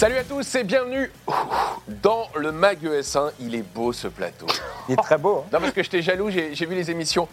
Salut à tous et bienvenue dans le Mag ES1. Il est beau ce plateau. Il est très beau. hein. Non parce que j'étais jaloux, j'ai vu les émissions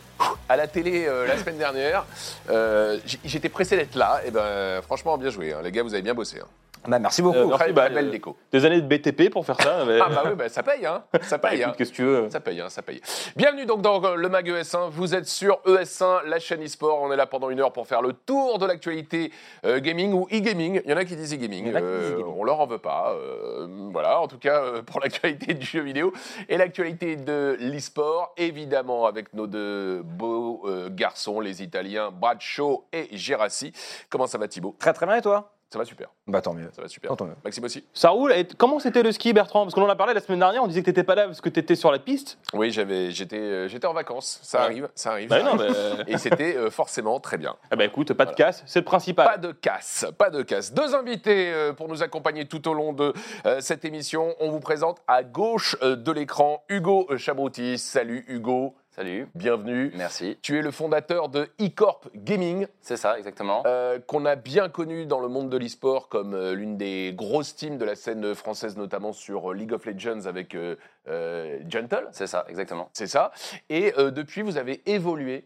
à la télé euh, la semaine dernière. Euh, J'étais pressé d'être là. Et ben franchement bien joué, hein. les gars, vous avez bien bossé. hein. Bah, merci beaucoup. Euh, merci, bah, belle déco. Des années de BTP pour faire ça. mais- Ah bah oui, bah, ça paye, hein. Ça Bah, paye, hein. qu'est-ce que tu veux Ça paye, hein, ça paye. Bienvenue donc dans euh, le Mag ES1. Vous êtes sur ES1, la chaîne e-sport. On est là pendant une heure pour faire le tour de l'actualité euh, gaming ou e-gaming. Il y en a qui disent e-gaming. Euh, on leur en veut pas. Euh, voilà, en tout cas euh, pour l'actualité du jeu vidéo et l'actualité de l'e-sport, évidemment avec nos deux beaux euh, garçons, les Italiens Bradshaw et Gerassi. Comment ça va Thibaut? Très très bien et toi? Ça va super. Bah tant mieux. Ça va super. Tant mieux. Maxime aussi Ça roule. Et comment c'était le ski, Bertrand? Parce qu'on en a parlé la semaine dernière, on disait que t'étais pas là parce que t'étais sur la piste. Oui, j'avais, j'étais, euh, j'étais en vacances. Ça Ouais. arrive, ça arrive. Bah ça non, arrive. mais. Et c'était euh, forcément très bien. Ah bah écoute, pas de casse, c'est le principal. Pas de casse, pas de casse. Deux invités euh, pour nous accompagner tout au long de euh, cette émission. On vous présente à gauche euh, de l'écran Hugo Chabroutis. Salut Hugo, Salut, bienvenue. merci. Tu es le fondateur de eCorp Gaming, C'est ça, exactement. euh, qu'on a bien connu dans le monde de l'e-sport comme euh, l'une des grosses teams de la scène française, notamment sur euh, League of Legends avec Gentle. C'est ça, exactement. C'est ça. Et depuis, vous avez évolué.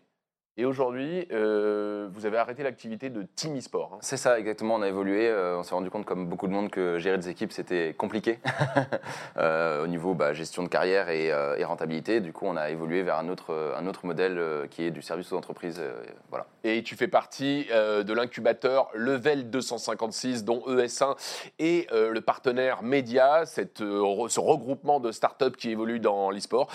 Et aujourd'hui, euh, vous avez arrêté l'activité de Team eSport. hein. C'est ça, exactement. On a évolué. euh, on s'est rendu compte, comme beaucoup de monde, que gérer des équipes, c'était compliqué Euh, au niveau bah, gestion de carrière et, et rentabilité. Du coup, on a évolué vers un autre, un autre modèle qui est du service aux entreprises. voilà. Et tu fais partie de l'incubateur Level 256, dont ES1 est euh, le partenaire média, cette, ce regroupement de startups qui évoluent dans l'e-sport.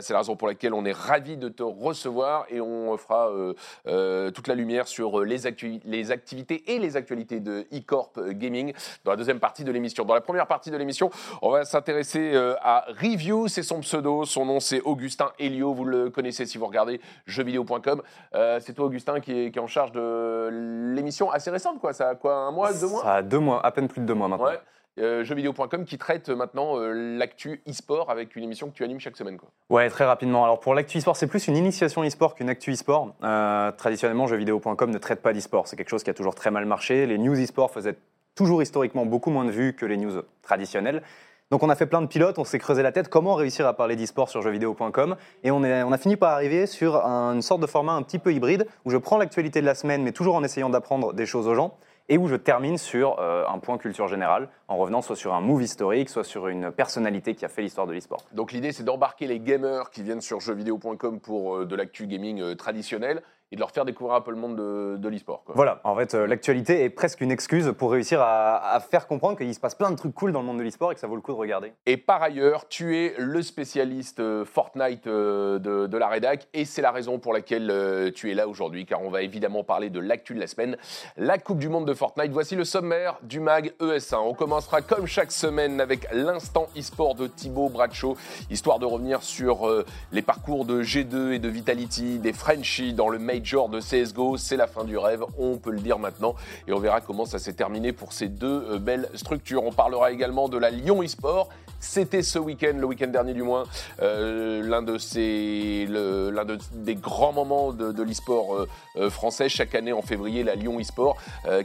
C'est la raison pour laquelle on est ravis de te recevoir et on fera euh, euh, toute la lumière sur euh, les, actu- les activités et les actualités de eCorp Gaming dans la deuxième partie de l'émission. Dans la première partie de l'émission, on va s'intéresser à Review, c'est son pseudo, son nom c'est Augustin Helio, vous le connaissez si vous regardez jeuxvideo.com. Euh, c'est toi Augustin qui est, qui est en charge de l'émission assez récente, quoi. Ça a quoi, un mois, deux mois? Ça a deux mois, à peine plus de deux mois maintenant. Ouais. Euh, jeuxvideo.com qui traite maintenant euh, l'actu e-sport avec une émission que tu animes chaque semaine. Quoi. Ouais, très rapidement. Alors pour l'actu e-sport, c'est plus une initiation e-sport qu'une actu e-sport. Euh, traditionnellement, jeuxvideo.com ne traite pas d'e-sport. C'est quelque chose qui a toujours très mal marché. Les news e-sport faisaient toujours historiquement beaucoup moins de vues que les news traditionnelles. Donc on a fait plein de pilotes, on s'est creusé la tête comment réussir à parler d'e-sport sur jeuxvideo.com et on, a fini par arriver sur un- une sorte de format un petit peu hybride où je prends l'actualité de la semaine mais toujours en essayant d'apprendre des choses aux gens et où je termine sur euh, un point culture générale en revenant soit sur un move historique, soit sur une personnalité qui a fait l'histoire de l'e-sport. Donc l'idée c'est d'embarquer les gamers qui viennent sur jeuxvideo.com pour euh, de l'actu gaming euh, traditionnel et de leur faire découvrir un peu le monde de, de l'e-sport. Voilà, en fait, euh, l'actualité est presque une excuse pour réussir à, à faire comprendre qu'il se passe plein de trucs cool dans le monde de l'e-sport et que ça vaut le coup de regarder. Et par ailleurs, tu es le spécialiste euh, Fortnite euh, de, de la rédac et c'est la raison pour laquelle tu es là aujourd'hui car on va évidemment parler de l'actu de la semaine, la Coupe du Monde de Fortnite. Voici le sommaire du mag ES1. On commencera comme chaque semaine avec l'instant e-sport de Thibaut Bradshaw, histoire de revenir sur les parcours de G2 et de Vitality, des Frenchies dans le Major de CSGO. C'est la fin du rêve, on peut le dire maintenant et on verra comment ça s'est terminé pour ces deux euh, belles structures. On parlera également de la Lyon e-sport. C'était ce week-end, le week-end dernier du moins, euh, l'un de ces, l'un de- des grands moments de, de l'e-sport euh, français. Chaque année en février, la Lyon e-sport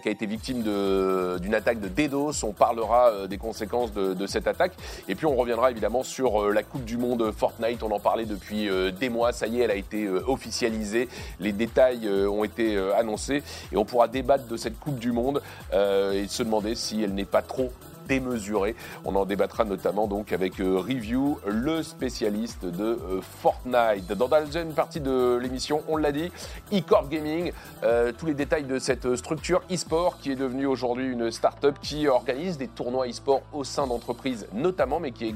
qui a été victime d'une attaque de DDoS. On parlera des conséquences de, de cette attaque. Et puis on reviendra évidemment sur la Coupe du Monde Fortnite. On en parlait depuis des mois. Ça y est, elle a été officialisée. Les euh, ont été euh, annoncés. Et on pourra débattre de cette Coupe du Monde euh, et se demander si elle n'est pas trop démesurée. On en débattra notamment donc avec euh, Review, le spécialiste de euh, Fortnite. Dans la deuxième partie de l'émission, on l'a dit, eCorp Gaming, euh, tous les détails de cette structure e-sport qui est devenue aujourd'hui une start-up qui organise des tournois e-sport au sein d'entreprises notamment, mais qui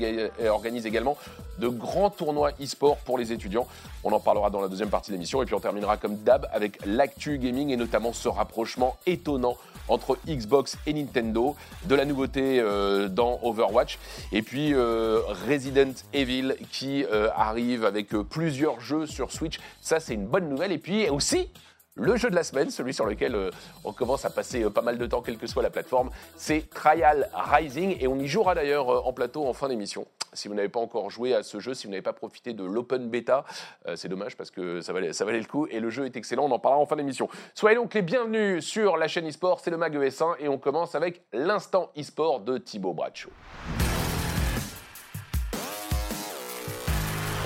organise également de grands tournois e-sport pour les étudiants. On en parlera dans la deuxième partie de l'émission et puis on terminera comme d'hab avec l'actu gaming et notamment ce rapprochement étonnant entre Xbox et Nintendo, de la nouveauté euh, dans Overwatch, et puis euh, Resident Evil qui euh, arrive avec plusieurs jeux sur Switch. Ça, c'est une bonne nouvelle. Et puis aussi le jeu de la semaine, celui sur lequel on commence à passer pas mal de temps, quelle que soit la plateforme. C'est Trial Rising et on y jouera d'ailleurs en plateau en fin d'émission. Si vous n'avez pas encore joué à ce jeu, si vous n'avez pas profité de l'open beta, euh, c'est dommage parce que ça valait, le coup et le jeu est excellent. On en parlera en fin d'émission. Soyez donc les bienvenus sur la chaîne eSport, c'est le Mag ES1 et on commence avec l'instant eSport de Thibaut Bradshaw.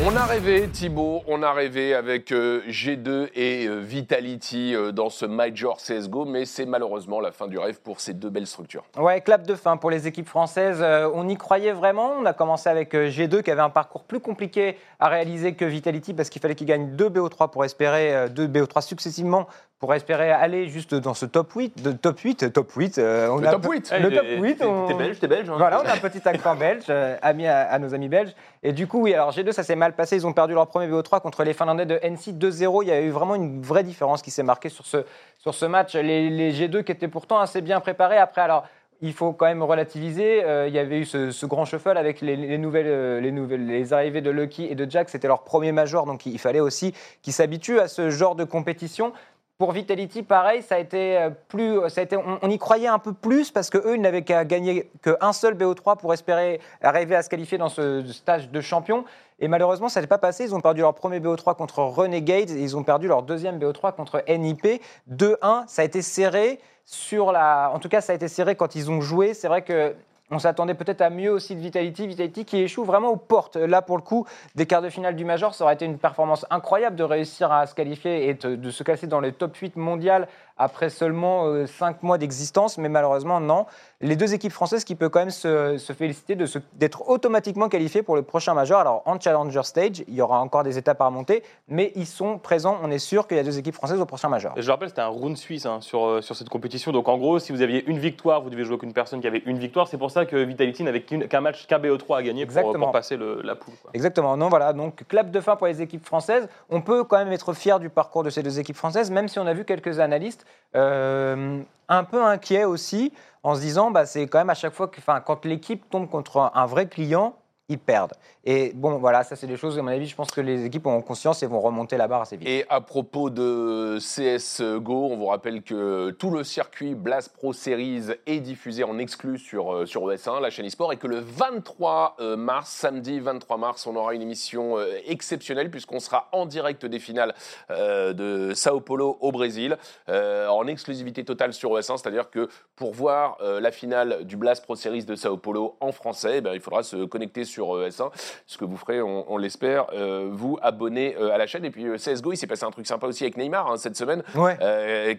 On a rêvé, Thibaut, on a rêvé avec euh, G2 et euh, Vitality euh, dans ce Major CSGO, mais c'est malheureusement la fin du rêve pour ces deux belles structures. Ouais, clap de fin pour les équipes françaises. On y croyait vraiment. On a commencé avec euh, G2 qui avait un parcours plus compliqué à réaliser que Vitality parce qu'il fallait qu'ils gagnent deux BO3 pour espérer, euh, deux BO3 successivement pour espérer aller juste dans ce top 8. De, top 8, top 8. euh, on Le a top un peu- 8. Le Eh, top t'es- 8. t'es- on- T'es belge, t'es belge. hein. Voilà, on a un petit accent belge, euh, ami à, à nos amis belges. Et du coup, oui, alors G2, ça s'est mal passé. Ils ont perdu leur premier BO3 contre les Finlandais de NC 2-0. Il y a eu vraiment une vraie différence qui s'est marquée sur ce, sur ce match. Les, les G2 qui étaient pourtant assez bien préparés. Après, alors. Il faut quand même relativiser. Euh, il y avait eu ce, ce grand shuffle avec les, les nouvelles, les nouvelles, les arrivées de Lucky et de Jack. C'était leur premier major, donc il fallait aussi qu'ils s'habituent à ce genre de compétition. Pour Vitality, pareil, ça a été euh, plus, ça a été, on, on y croyait un peu plus parce que eux, ils n'avaient qu'à gagner qu'un seul BO3 pour espérer arriver à se qualifier dans ce stage de champion. Et malheureusement, ça n'est pas passé. Ils ont perdu leur premier BO3 contre Renegade et ils ont perdu leur deuxième BO3 contre NIP. 2-1, ça a été serré sur la. En tout cas, ça a été serré quand ils ont joué. C'est vrai que. On s'attendait peut-être à mieux aussi de Vitality. Vitality qui échoue vraiment aux portes. Là, pour le coup, des quarts de finale du Major, ça aurait été une performance incroyable de réussir à se qualifier et de, se classer dans le top 8 mondial après seulement 5 mois d'existence. Mais malheureusement, non. Les deux équipes françaises qui peuvent quand même se, se féliciter d'être automatiquement qualifiées pour le prochain Major. Alors, en Challenger Stage, il y aura encore des étapes à remonter, mais ils sont présents. On est sûr qu'il y a deux équipes françaises au prochain Major. Je le rappelle, c'était un round suisse hein, sur, euh, sur cette compétition. Donc en gros, si vous aviez une victoire, vous devez jouer avec une personne qui avait une victoire. C'est pour ça que Vitality n'avait qu'un match, qu'un BO3 à gagner pour, pour passer le- la poule. quoi. Exactement. Non, voilà. Donc, clap de fin pour les équipes françaises. On peut quand même être fier du parcours de ces deux équipes françaises, même si on a vu quelques analystes euh, un peu inquiets aussi, en se disant, bah, c'est quand même à chaque fois que, quand l'équipe tombe contre un vrai client, ils perdent. Et bon, voilà, ça c'est des choses, à mon avis, je pense que les équipes ont conscience et vont remonter la barre assez vite. Et à propos de CSGO, on vous rappelle que tout le circuit Blast Pro Series est diffusé en exclu sur, euh, sur OS1, la chaîne eSport, et que le 23 euh, mars, samedi 23 mars, on aura une émission euh, exceptionnelle puisqu'on sera en direct des finales de Sao Paulo au Brésil, en exclusivité totale sur OS1, c'est-à-dire que pour voir la finale du Blast Pro Series de Sao Paulo en français, eh ben, il faudra se connecter sur OS1 ce que vous ferez, on, on l'espère, euh, vous abonner euh, à la chaîne. Et puis euh, CSGO, il s'est passé un truc sympa aussi avec Neymar hein, cette semaine, Ouais.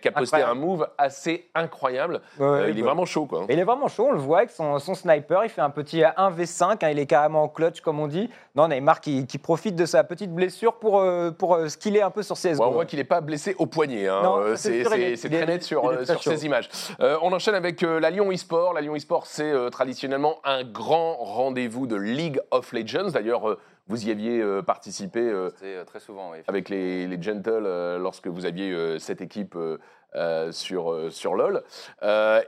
qui a posté Incroyable. un move assez incroyable. Ouais, il est vraiment chaud, quoi. Il est vraiment chaud, on le voit avec son, son sniper, il fait un petit 1v5, hein, il est carrément en clutch comme on dit. Non, Neymar qui, qui profite de sa petite blessure pour, pour euh, skiller un peu sur CSGO. Ouais, on voit qu'il n'est pas blessé au poignet. hein. C'est très net sur, très sur ces images. Euh, on enchaîne avec euh, la Lyon eSport. La Lyon eSport, c'est euh, traditionnellement un grand rendez-vous de League of Legends. D'ailleurs, euh, vous y aviez euh, participé euh, très souvent, oui. avec les, les Gentles lorsque vous aviez cette équipe sur, sur LoL.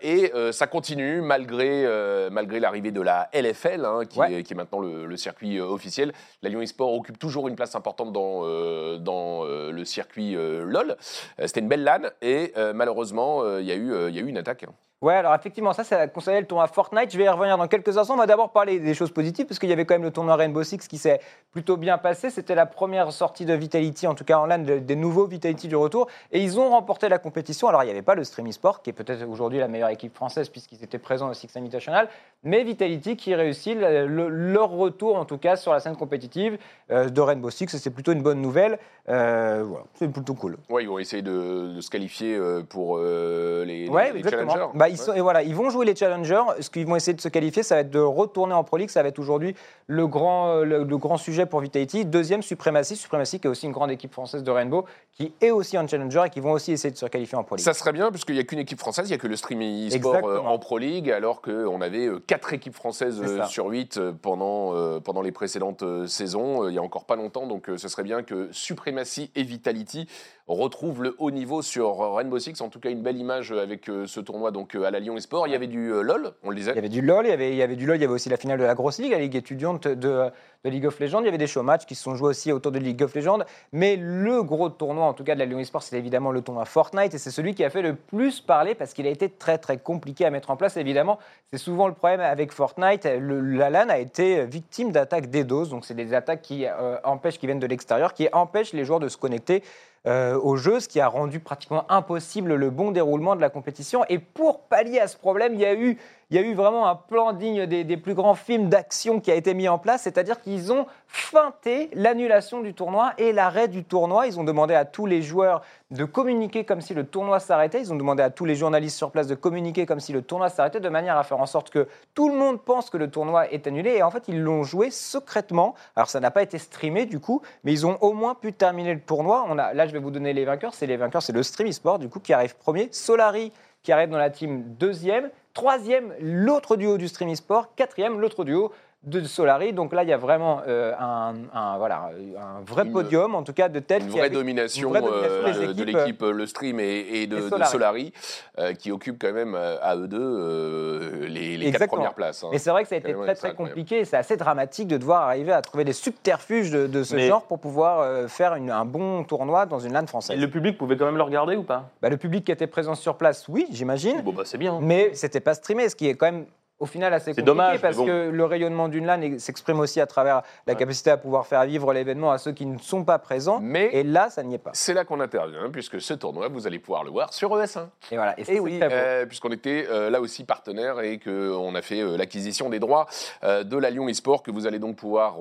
Et ça continue malgré, malgré l'arrivée de la LFL, hein, qui, Ouais. est, qui est maintenant le, le circuit officiel. La Lyon eSport occupe toujours une place importante dans, dans le circuit LoL. C'était une belle LAN et malheureusement, il y, a eu, il y a eu une attaque. Ouais, alors effectivement, ça, ça concerné le tournoi Fortnite. Je vais y revenir dans quelques instants. On va d'abord parler des choses positives, parce qu'il y avait quand même le tournoi Rainbow Six qui s'est plutôt bien passé. C'était la première sortie de Vitality, en tout cas en LAN, de- des nouveaux Vitality du retour. Et ils ont remporté la compétition. Alors, il n'y avait pas le Stream eSport, qui est peut-être aujourd'hui la meilleure équipe française, puisqu'ils étaient présents au Six Invitational, mais Vitality qui réussit le- le- leur retour, en tout cas, sur la scène compétitive euh, de Rainbow Six. C'est plutôt une bonne nouvelle. Euh, voilà, c'est plutôt cool. Ouais, ils vont essayer de, de se qualifier euh, pour euh, les, Ouais, les exactement. challengers. Bah, ils, Ouais. sont, et voilà, ils vont jouer les challengers. Ce qu'ils vont essayer de se qualifier, ça va être de retourner en Pro League. Ça va être aujourd'hui le grand, euh, le, le grand sujet pour Vitality. Deuxième, Supremacy. Supremacy, qui est aussi une grande équipe française de Rainbow, qui est aussi en challenger et qui vont aussi essayer de se qualifier en Pro League. Ça serait bien, puisqu'il n'y a qu'une équipe française, il n'y a que le streaming e-sport euh, en Pro League, alors qu'on avait euh, quatre équipes françaises sur 8 pendant, pendant les précédentes saisons, il y a encore pas longtemps, donc ce serait bien que Supremacy et Vitality retrouvent le haut niveau sur Rainbow Six, en tout cas une belle image avec ce tournoi donc qu'à la Lyon Esport, il y avait du euh, LOL, on le Il y disait. avait du LoL, il y avait, il y avait du LoL, il y avait aussi la finale de la grosse ligue, la ligue étudiante de, de League of Legends. Il y avait des show matchs qui se sont joués aussi autour de League of Legends. Mais le gros tournoi, en tout cas de la Lyon Esport, c'est évidemment le tournoi Fortnite. Et c'est celui qui a fait le plus parler parce qu'il a été très très compliqué à mettre en place. Évidemment, c'est souvent le problème avec Fortnite. Le, la LAN a été victime d'attaques DDoS. Donc c'est des attaques qui euh, empêchent, qui viennent de l'extérieur, qui empêchent les joueurs de se connecter euh, au jeu, ce qui a rendu pratiquement impossible le bon déroulement de la compétition. Et pour pallier à ce problème, il y a eu, il y a eu vraiment un plan digne des, plus grands films d'action qui a été mis en place, c'est-à-dire qu'ils ont feinté l'annulation du tournoi et l'arrêt du tournoi. Ils ont demandé à tous les joueurs de communiquer comme si le tournoi s'arrêtait. Ils ont demandé à tous les journalistes sur place de communiquer comme si le tournoi s'arrêtait, de manière à faire en sorte que tout le monde pense que le tournoi est annulé. Et en fait, ils l'ont joué secrètement. Alors, ça n'a pas été streamé du coup, mais ils ont au moins pu terminer le tournoi. On a, là, je vais vous donner les vainqueurs. C'est les vainqueurs, c'est le Stream eSport du coup qui arrive premier. Solari qui arrive dans la team deuxième. Troisième, l'autre duo du Stream eSport. Quatrième, l'autre duo de Solari. Donc là, il y a vraiment euh, un, un- voilà, un vrai Une- podum, en tout cas, de tête. Une vraie domination, une vraie domination euh, de l'équipe euh, Le Stream et, et de, et de Solari. Euh, qui occupe quand même à eux deux les, les quatre premières places. hein. Mais c'est vrai que ça a été Ouais, très très compliqué et c'est assez dramatique de devoir arriver à trouver des subterfuges de, de ce Mais- genre pour pouvoir euh, faire une- un bon tournoi dans une LAN Et française. le public pouvait quand même le regarder ou pas? Bah, le public qui était présent sur place, oui, j'imagine, Bon, bah, c'est bien. mais c'était pas streamé, ce qui est quand même au final assez compliqué dommage, parce bon. que le rayonnement d'une LAN s'exprime aussi à travers la Ouais. capacité à pouvoir faire vivre l'événement à ceux qui ne sont pas présents. Mais Et là, ça n'y est pas. c'est là qu'on intervient, puisque ce tournoi, vous allez pouvoir le voir sur ES1. Et voilà. Et, c'est oui, euh, puisqu'on était euh, là aussi partenaire et qu'on a fait euh, l'acquisition des droits de la Lyon eSport que vous allez donc pouvoir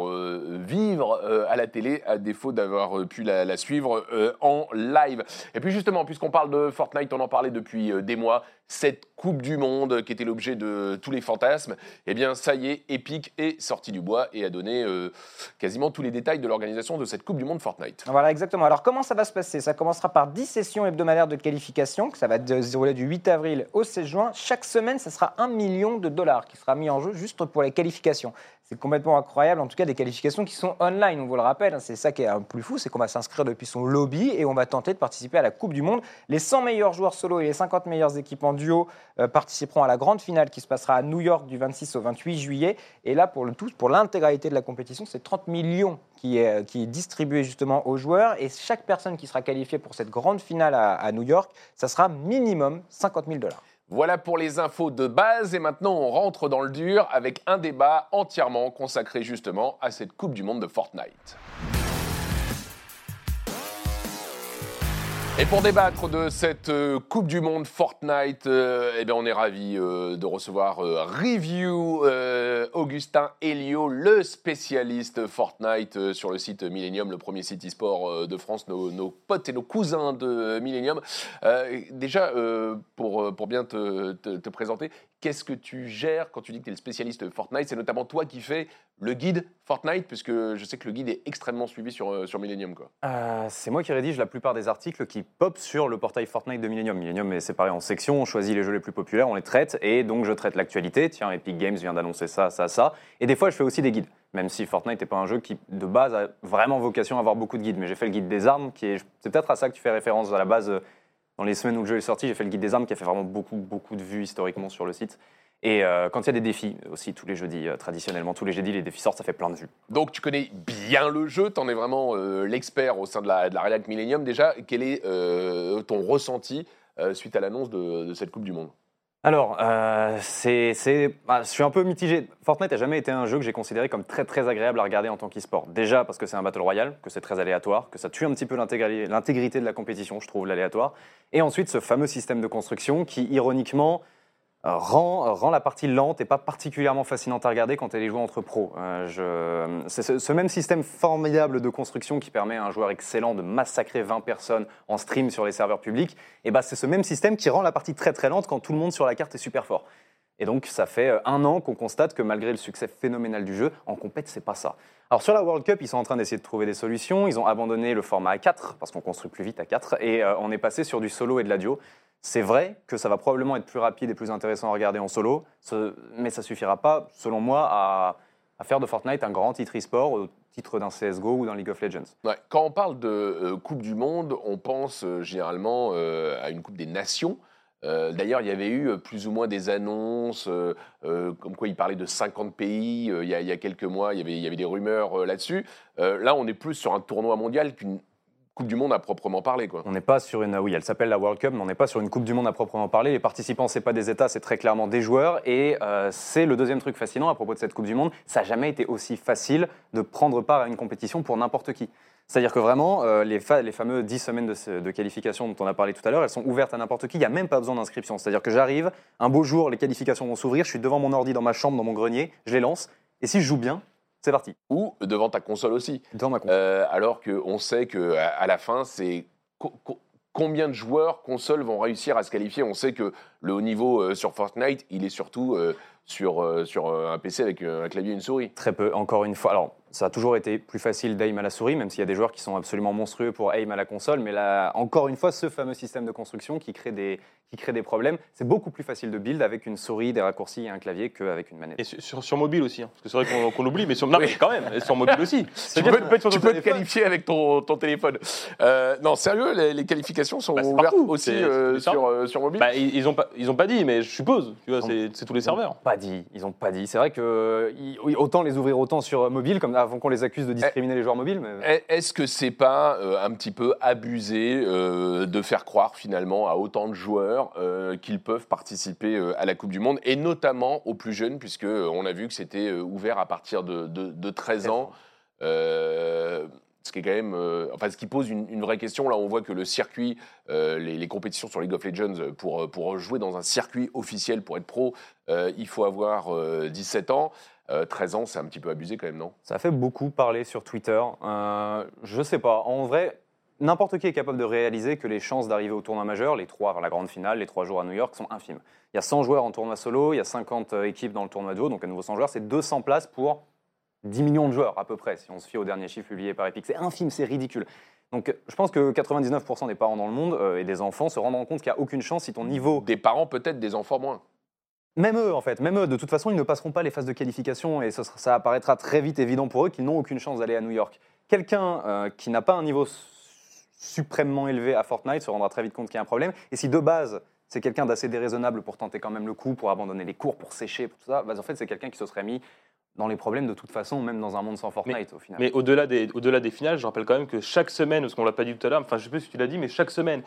vivre à la télé à défaut d'avoir pu la, la suivre en live. Et puis justement, puisqu'on parle de Fortnite, on en parlait depuis des mois, cette Coupe du Monde qui était l'objet de tous les fantasmes, eh bien ça y est, Epic est sorti du bois et a donné euh, quasiment tous les détails de l'organisation de cette Coupe du Monde Fortnite. Voilà, exactement. Alors, comment ça va se passer? Ça commencera par 10 sessions hebdomadaires de qualification, que ça va se dérouler du 8 avril au 16 juin. Chaque semaine, ça sera 1 million de dollars qui sera mis en jeu juste pour les qualifications. C'est complètement incroyable, en tout cas des qualifications qui sont online, on vous le rappelle. hein. C'est ça qui est un plus fou, c'est qu'on va s'inscrire depuis son lobby et on va tenter de participer à la Coupe du Monde. Les 100 meilleurs joueurs solo et les 50 meilleures équipes en duo euh, participeront à la grande finale qui se passera à New York du 26 au 28 juillet. Et là, pour le tout, pour l'intégralité de la compétition, c'est 30 millions qui est, qui est distribué justement aux joueurs. Et chaque personne qui sera qualifiée pour cette grande finale à, à New York, ça sera minimum 50 000 dollars. Voilà pour les infos de base et maintenant on rentre dans le dur avec un débat entièrement consacré justement à cette Coupe du Monde de Fortnite. Et pour débattre de cette euh, Coupe du Monde Fortnite, euh, eh bien on est ravi euh, de recevoir euh, Review Augustin Elio, le spécialiste Fortnite sur le site Millennium, le premier site e-sport de France, nos, potes et nos cousins de Millennium. Déjà, pour, pour bien te- te présenter, qu'est-ce que tu gères quand tu dis que tu es le spécialiste Fortnite? C'est notamment toi qui fais le guide Fortnite, puisque je sais que le guide est extrêmement suivi sur, euh, sur Millennium. Quoi. Euh, c'est moi qui rédige la plupart des articles qui pop sur le portail Fortnite de Millennium. Millennium est séparé en sections, on choisit les jeux les plus populaires, on les traite, et donc je traite l'actualité. Tiens, Epic Games vient d'annoncer ça, ça, ça. Et des fois, je fais aussi des guides, même si Fortnite n'est pas un jeu qui, de base, a vraiment vocation à avoir beaucoup de guides. Mais j'ai fait le guide des armes, qui est. C'est peut-être à ça que tu fais référence à la base. Dans les semaines où le jeu est sorti, j'ai fait le guide des armes qui a fait vraiment beaucoup, beaucoup de vues historiquement sur le site. Et euh, quand il y a des défis, aussi tous les jeudis, euh, traditionnellement, tous les jeudis, les défis sortent, ça fait plein de vues. Donc tu connais bien le jeu, tu en es vraiment euh, l'expert au sein de la, de la Millennium. Déjà, quel est ton ressenti suite à l'annonce de cette Coupe du Monde? Alors, euh, c'est, bah, je suis un peu mitigé. Fortnite n'a jamais été un jeu que j'ai considéré comme très très agréable à regarder en tant qu'e-sport. Déjà parce que c'est un battle royale, que c'est très aléatoire, que ça tue un petit peu l'intégrité de la compétition, je trouve, l'aléatoire. Et ensuite, ce fameux système de construction qui, ironiquement, rend, la partie lente et pas particulièrement fascinante à regarder quand elle est jouée entre pros. Euh, c'est ce, même système formidable de construction qui permet à un joueur excellent de massacrer 20 personnes en stream sur les serveurs publics. Et bah, c'est ce même système qui rend la partie très très lente quand tout le monde sur la carte est super fort. Et donc, ça fait euh, un an qu'on constate que malgré le succès phénoménal du jeu, en compète, c'est pas ça. Alors, sur la World Cup, ils sont en train d'essayer de trouver des solutions. Ils ont abandonné le format à 4, parce qu'on construit plus vite à 4, et euh, on est passé sur du solo et de la duo. C'est vrai que ça va probablement être plus rapide et plus intéressant à regarder en solo, mais ça suffira pas, selon moi, à, faire de Fortnite un grand titre e-sport au titre d'un CSGO ou d'un League of Legends. Quand on parle de euh, Coupe du Monde, on pense euh, généralement euh, à une Coupe des Nations. D'ailleurs, il y avait eu plus ou moins des annonces, comme quoi il parlait de 50 pays il, y a, quelques mois, il y avait, il y avait des rumeurs là-dessus. Là, on est plus sur un tournoi mondial qu'une Coupe du Monde à proprement parler. Quoi. On n'est pas sur une. Oui, elle s'appelle la World Cup, mais on n'est pas sur une Coupe du Monde à proprement parler. Les participants, c'est pas des États, c'est très clairement des joueurs. Et euh, c'est le deuxième truc fascinant à propos de cette Coupe du Monde. Ça n'a jamais été aussi facile de prendre part à une compétition pour n'importe qui. C'est-à-dire que vraiment, euh, les, fa- les fameux 10 semaines de, ce- de qualification dont on a parlé tout à l'heure, elles sont ouvertes à n'importe qui. Il n'y a même pas besoin d'inscription. C'est-à-dire que j'arrive, un beau jour, les qualifications vont s'ouvrir, je suis devant mon ordi dans ma chambre, dans mon grenier, je les lance. Et si je joue bien, c'est parti. Ou devant ta console aussi. Devant ma console. Euh, alors qu'on sait qu'à à la fin, c'est co- co- combien de joueurs consoles vont réussir à se qualifier. On sait que le haut niveau euh, sur Fortnite, il est surtout euh, sur, sur un PC avec un clavier et une souris. Très peu, encore une fois. Alors, ça a toujours été plus facile d'aim à la souris, même s'il y a des joueurs qui sont absolument monstrueux pour aim à la console. Mais là, encore une fois, ce fameux système de construction qui crée des, qui crée des problèmes, c'est beaucoup plus facile de build avec une souris, des raccourcis et un clavier qu'avec une manette. Et sur, mobile aussi, hein, parce que c'est vrai qu'on qu'on l'oublie, mais sur, non, mais quand même, et sur mobile aussi. Tu peux, que tu peux être sur tu ton peux te qualifier avec ton, ton téléphone. Euh, non, sérieux, les, les qualifications sont Bah, ouvertes partout. aussi euh, sur, euh, sur mobile Bah, ils, ils ont pas, ils ont pas dit, mais je suppose. Tu vois, c'est c'est tous les serveurs. Pas dit, ils ont pas dit. C'est vrai que ils- oui, autant les ouvrir autant sur mobile, comme avant qu'on les accuse de discriminer les joueurs mobiles. Mais... Est- Est-ce que c'est pas euh, un petit peu abusé euh, de faire croire finalement à autant de joueurs euh, qu'ils peuvent participer à la Coupe du Monde et notamment aux plus jeunes puisque on a vu que c'était ouvert à partir de, de- de 13 ans. Ce qui est quand même, enfin, ce qui pose une, une vraie question. Là, on voit que le circuit, les, les compétitions sur League of Legends, pour, pour jouer dans un circuit officiel, pour être pro, il faut avoir euh, 17 ans. Euh, 13 ans, c'est un petit peu abusé quand même, non? Ça a fait beaucoup parler sur Twitter. Euh, je sais pas. En vrai, n'importe qui est capable de réaliser que les chances d'arriver au tournoi majeur, les trois vers la grande finale, les trois jours à New York, sont infimes. Il y a 100 joueurs en tournoi solo, il y a 50 équipes dans le tournoi duo, donc à nouveau 100 joueurs, c'est 200 places pour 10 millions de joueurs à peu près, si on se fie au dernier chiffre publié par Epic. C'est infime, c'est ridicule. Donc je pense que 99% des parents dans le monde euh, et des enfants se rendront compte qu'il n'y a aucune chance si ton niveau Des parents peut-être, des enfants moins. Même eux, en fait, même eux, de toute façon, ils ne passeront pas les phases de qualification et ça apparaîtra très vite évident pour eux qu'ils n'ont aucune chance d'aller à New York. Quelqu'un euh, qui n'a pas un niveau su- suprêmement élevé à Fortnite se rendra très vite compte qu'il y a un problème. Et si de base, c'est quelqu'un d'assez déraisonnable pour tenter quand même le coup, pour abandonner les cours, pour sécher, pour tout ça, bah, en fait, c'est quelqu'un qui se serait mis dans les problèmes de toute façon, même dans un monde sans Fortnite au final. Mais au-delà des, au-delà des finales, je rappelle quand même que chaque semaine, parce qu'on l'a pas dit tout à l'heure, enfin je sais plus si tu l'as dit, mais chaque semaine,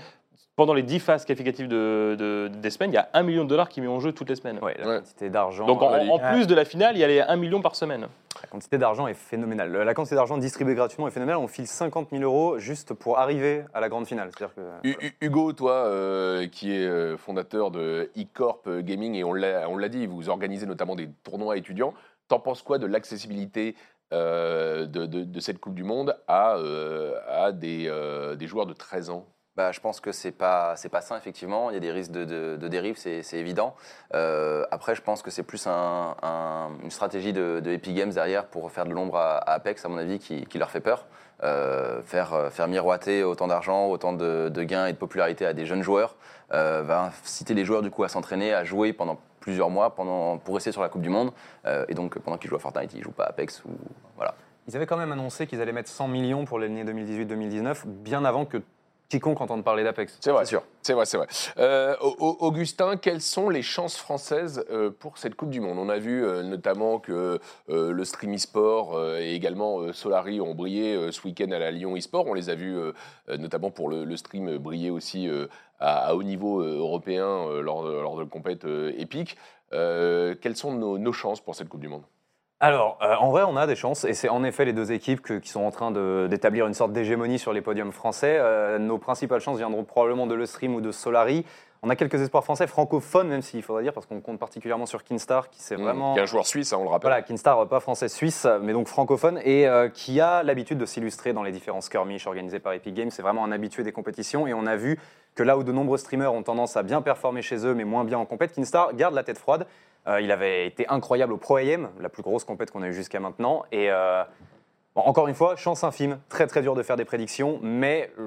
pendant les 10 phases qualificatives de, de- des semaines, il y a 1 million de dollars qui met en jeu toutes les semaines. Ouais, la Ouais. quantité d'argent. Donc en, euh, en plus de la finale, il y a les 1 million par semaine. La quantité d'argent est phénoménale. La quantité d'argent distribuée gratuitement est phénoménale. On file 50 000 euros juste pour arriver à la grande finale. C'est-à-dire que Hu- Hu- Hugo, toi, euh, qui est euh, fondateur de e-corp Gaming, et on l'a on l'a dit, vous organisez notamment des tournois étudiants, t'en penses quoi de l'accessibilité euh, de, cette Coupe du Monde à, euh, euh, des joueurs de 13 ans? Bah, je pense que c'est pas c'est pas sain effectivement. Il y a des risques de, de, dérive, c'est c'est évident. Après, je pense que c'est plus un- un- une stratégie de, Epic Games derrière pour faire de l'ombre à, Apex, à mon avis, qui, leur fait peur. Faire faire miroiter autant d'argent, autant de, de gains et de popularité à des jeunes joueurs euh, va inciter les joueurs du coup à s'entraîner, à jouer pendant plusieurs mois pendant, pour rester sur la Coupe du Monde. Euh, et donc pendant qu'ils jouent à Fortnite, ils jouent pas à Apex ou voilà. Ils avaient quand même annoncé qu'ils allaient mettre 100 millions pour l'année 2018-2019, bien avant que quiconque entende parler d'Apex. C'est vrai, C'est sûr. C'est vrai, c'est vrai. Euh, Au- Au- Augustin, quelles sont les chances françaises euh, pour cette Coupe du Monde? On a vu notamment que le stream e-sport et également Solari ont brillé ce week-end à la Lyon e-sport. On les a vus notamment pour le, stream briller aussi à, à haut niveau euh, européen euh, lors, de, lors de compètes euh, épiques. Euh, quelles sont nos, nos chances pour cette Coupe du Monde? Alors, euh, en vrai, on a des chances, et c'est en effet les deux équipes que- qui sont en train d'établir une sorte d'hégémonie sur les podiums français. Euh, nos principales chances viendront probablement de Le Stream ou de Solari. On a quelques espoirs français francophones, même s'il faudrait dire, parce qu'on compte particulièrement sur Kinstar, qui c'est vraiment... Qui est un joueur suisse, hein, on le rappelle. Voilà, Kinstar, pas français, suisse, mais donc francophone, et euh, qui a l'habitude de s'illustrer dans les différents skirmishes organisés par Epic Games. C'est vraiment un habitué des compétitions, et on a vu que là où de nombreux streamers ont tendance à bien performer chez eux, mais moins bien en compète, Kinstar garde la tête froide. Euh, il avait été incroyable au Pro AM, la plus grosse compète qu'on a eue jusqu'à maintenant, et euh, bon, encore une fois, chance infime, très très dur de faire des prédictions, mais je,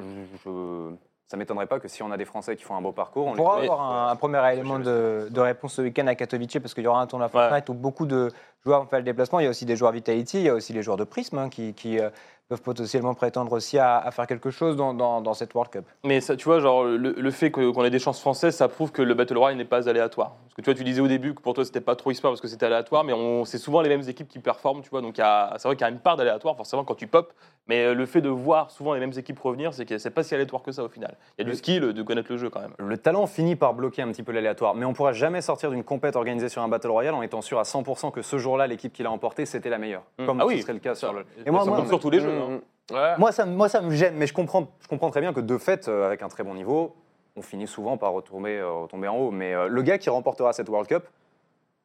je- ça m'étonnerait pas que si on a des Français qui font un beau parcours, On les- pourra avoir un, un premier élément de, de réponse ce week-end à Katowice parce qu'il y aura un tournoi Fortnite où beaucoup de joueurs vont faire le déplacement. Il y a aussi des joueurs Vitality, il y a aussi les joueurs de Prism hein, qui, qui, euh, peuvent potentiellement prétendre aussi à, à faire quelque chose dans, dans- dans cette World Cup. Mais ça, tu vois, genre, le, le fait qu'on ait des chances françaises, ça prouve que le Battle Royale n'est pas aléatoire. Parce que tu vois, tu disais au début que pour toi, c'était pas trop e-sport parce que c'était aléatoire, mais c'est souvent les mêmes équipes qui performent, tu vois. Donc, c'est vrai qu'il y a une part d'aléatoire, forcément, quand tu pop. Mais euh, le fait de voir souvent les mêmes équipes revenir, c'est que c'est pas si aléatoire que ça au final. Il y a du skill, de connaître le jeu quand même. Le talent finit par bloquer un petit peu l'aléatoire, mais on pourra jamais sortir d'une compète organisée sur un Battle Royale en étant sûr à 100% que ce jour-là, l'équipe qui l'a emporté, c'était la meilleure. Mm. Comme Ah ce oui, serait le cas ça. sur le. Et moi, compte sur tous les jeux. Hein. Mmh. Ouais. Moi ça, me- moi, ça me gêne, mais je comprends, je comprends très bien que de fait, euh, avec un très bon niveau, on finit souvent par retomber, euh, retomber en haut. Mais euh, le gars qui remportera cette World Cup,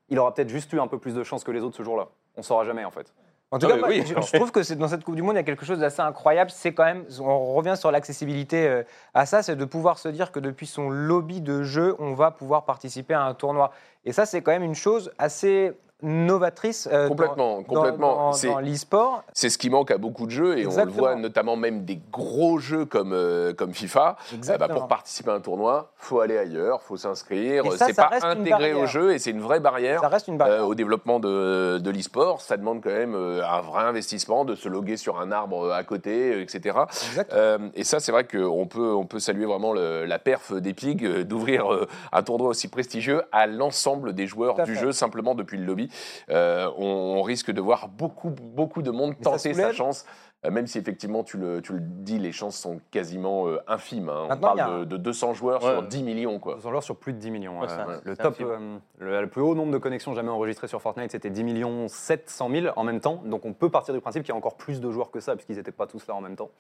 il aura peut-être juste eu un peu plus de chance que les autres ce jour-là. On saura jamais en fait. En tout cas, mais moi, oui. je, je trouve que c'est- dans cette Coupe du Monde, il y a quelque chose d'assez incroyable. C'est quand même, on revient sur l'accessibilité euh, à ça, c'est de pouvoir se dire que depuis son lobby de jeu, on va pouvoir participer à un tournoi. Et ça, c'est quand même une chose assez novatrice euh, Complètement, dans, complètement. dans- dans l'e-sport. C'est ce qui manque à beaucoup de jeux et on le voit notamment même des gros jeux comme, euh, comme FIFA. Ben, Exactement. pour participer à un tournoi, faut aller ailleurs, faut s'inscrire. C'est pas intégré au jeu et c'est une vraie barrière. Ça reste une euh, barrière. au développement de, de l'e-sport, ça demande quand même euh, un vrai investissement, de se loguer sur un arbre à côté, euh, etc. Euh, et ça, c'est vrai qu'on peut, on peut saluer vraiment le- la perf d'Epic euh, d'ouvrir euh, un tournoi aussi prestigieux à l'ensemble des joueurs du fait. jeu, simplement depuis le lobby. Euh, on, on risque de voir beaucoup, beaucoup de monde Mais tenter sa chance, euh, même si effectivement, tu le, tu le dis, les chances sont quasiment euh, infimes. hein. On a parle de, de 200 joueurs Ouais. sur 10 millions. Quoi. 200 joueurs sur plus de 10 millions. Ouais, euh, c'est- le top, euh, le, le plus haut nombre de connexions jamais enregistrées sur Fortnite, c'était 10 millions 700 000 en même temps. Donc on peut partir du principe qu'il y a encore plus de joueurs que ça, puisqu'ils n'étaient pas tous là en même temps.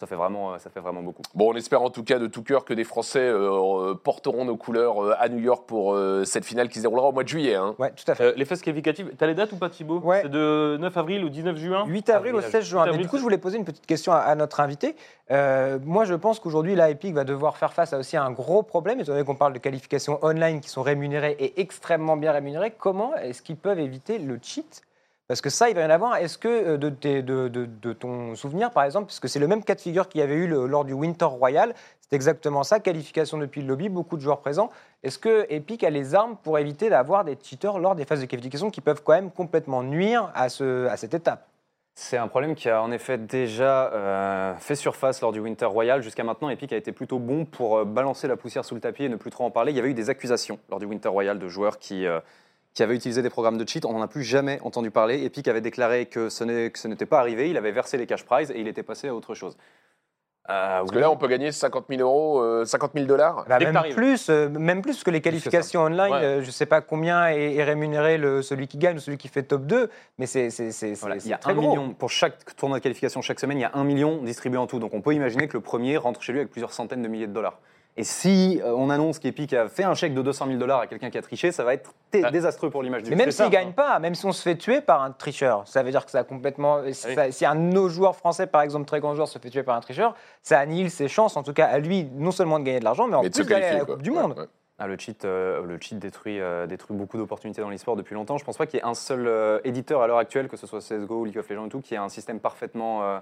Ça fait vraiment, euh, ça fait vraiment beaucoup. Bon, on espère en tout cas de tout cœur que des Français euh, porteront nos couleurs euh, à New York pour euh, cette finale qui se déroulera au mois de juillet. hein. Ouais, tout à fait. Euh, les phases qualificatives, t'as les dates ou pas Thibaut? Ouais. C'est de 9 avril au 19 juin? 8 avril au avril, 16 juin. 8 Mais avril, du coup, je voulais poser une petite question à, à notre invité. Euh, moi, je pense qu'aujourd'hui, la Epic va devoir faire face à aussi un gros problème, étant donné qu'on parle de qualifications online qui sont rémunérées et extrêmement bien rémunérées. Comment est-ce qu'ils peuvent éviter le cheat? Parce que ça, il va y en avoir. Est-ce que euh, de, ton souvenir, par exemple, parce que c'est le même cas de figure qu'il y avait eu lors du Winter Royal, c'est exactement ça, qualification depuis le lobby, beaucoup de joueurs présents. Est-ce que Epic a les armes pour éviter d'avoir des cheaters lors des phases de qualification qui peuvent quand même complètement nuire à, ce, à cette étape? C'est un problème qui a en effet déjà euh, fait surface lors du Winter Royal. Jusqu'à maintenant, Epic a été plutôt bon pour euh, balancer la poussière sous le tapis et ne plus trop en parler. Il y avait eu des accusations lors du Winter Royal de joueurs qui, qui avaient utilisé des programmes de cheat. On n'en a plus jamais entendu parler. Epic avait déclaré que ce n'est- que ce n'était pas arrivé. Il avait versé les cash prizes et il était passé à autre chose. Euh, Parce que là, on peut gagner 50 000 euros, euh, 50 000 dollars. Bah, même plus, euh, même plus, parce que les qualifications online, Ouais. euh, je ne sais pas combien est, est rémunéré le, celui qui gagne ou celui qui fait top 2, mais c'est c'est- c'est- Voilà, il y a un million pour chaque tournoi de qualification chaque semaine. Il y a un million distribué en tout. Donc on peut imaginer que le premier rentre chez lui avec plusieurs centaines de milliers de dollars. Et si euh, on annonce qu'Epic a fait un chèque de 200 000 dollars à quelqu'un qui a triché, ça va être Ah. désastreux pour l'image du Mais même s'il ne gagne pas, même si on se fait tuer par un tricheur, ça veut dire que ça a complètement. Oui. ça- si un de nos joueurs français, par exemple, très grand joueur, se fait tuer par un tricheur, ça annihile ses chances, en tout cas à lui, non seulement de gagner de l'argent, mais en Mais plus d'aller à la. Coupe du Monde. ouais. Ah, le cheat, euh, le cheat détruit, euh, détruit beaucoup d'opportunités dans l'e-sport depuis longtemps. Je pense pas qu'il y ait un seul euh, éditeur à l'heure actuelle, que ce soit CSGO ou League of Legends et tout, qui ait un système parfaitement, euh,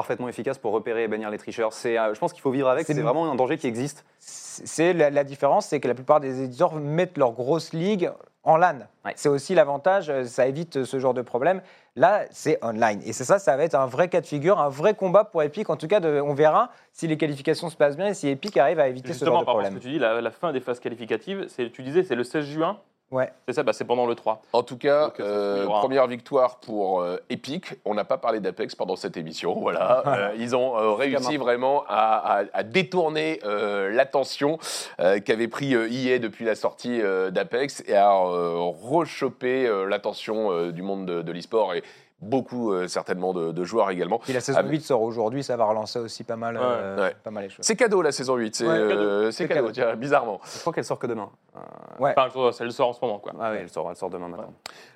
parfaitement efficace pour repérer et bannir les tricheurs. C'est, euh, je pense qu'il faut vivre avec. C'est vraiment un danger qui existe. C'est la, la différence, c'est que la plupart des éditeurs mettent leur grosse ligue en LAN. Ouais. C'est aussi l'avantage, euh, ça évite ce genre de problème. Là, c'est online. Et c'est ça, ça va être un vrai cas de figure, un vrai combat pour Epic. En tout cas, de- on verra si les qualifications se passent bien et si Epic arrive à éviter ce Justement, genre de par rapport à ce problème. que tu dis, la, la fin des phases qualificatives, c'est- tu disais c'est le 16 juin Ouais. C'est ça, bah, c'est pendant le 3. En tout cas, Donc, euh, première victoire pour euh, Epic. On n'a pas parlé d'Apex pendant cette émission. Voilà, Euh, ils ont euh, réussi vraiment à, à- à détourner euh, l'attention euh, qu'avait pris euh, EA depuis la sortie euh, d'Apex et à euh, rechoper euh, l'attention euh, du monde de, de l'e-sport et beaucoup euh, certainement de, de joueurs également. Puis la saison Ah, mais- 8 sort aujourd'hui, ça va relancer aussi pas mal, euh, Ouais. pas mal les choses. C'est cadeau la saison 8, c'est Ouais, euh, c'est cadeau, cadeau. tiens, bizarrement. Je crois qu'elle sort que demain. Euh, Ouais. Enfin, je- ça le sort en ce moment, quoi. ah oui, elle sort, elle sort demain matin.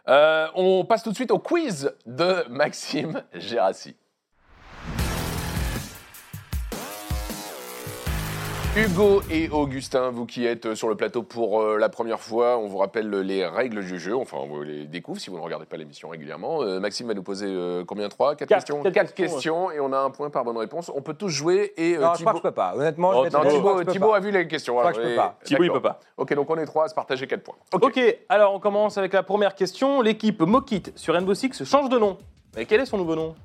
Euh, on passe tout de suite au quiz de Maxime Gérassi. Hugo et Augustin, vous qui êtes sur le plateau pour euh, la première fois, on vous rappelle les règles du jeu, enfin on vous les découvre si vous ne regardez pas l'émission régulièrement. Euh, Maxime va nous poser euh, combien? Trois? Quatre Quatre. questions? Quatre Quatre questions, questions et on a un point par bonne réponse. On peut tous jouer et euh, Non, je crois Thibaut... que je peux pas. Honnêtement, Oh, je Non, Thibaut, je peux Thibaut pas. a vu les questions. Je crois alors, que je peux et- pas. Thibaut, il peut pas. Ok, donc on est trois à se partager 4 points. Ok. Ok, alors on commence avec la première question. L'équipe Mokit sur Rainbow Six change de nom. Mais quel est son nouveau nom?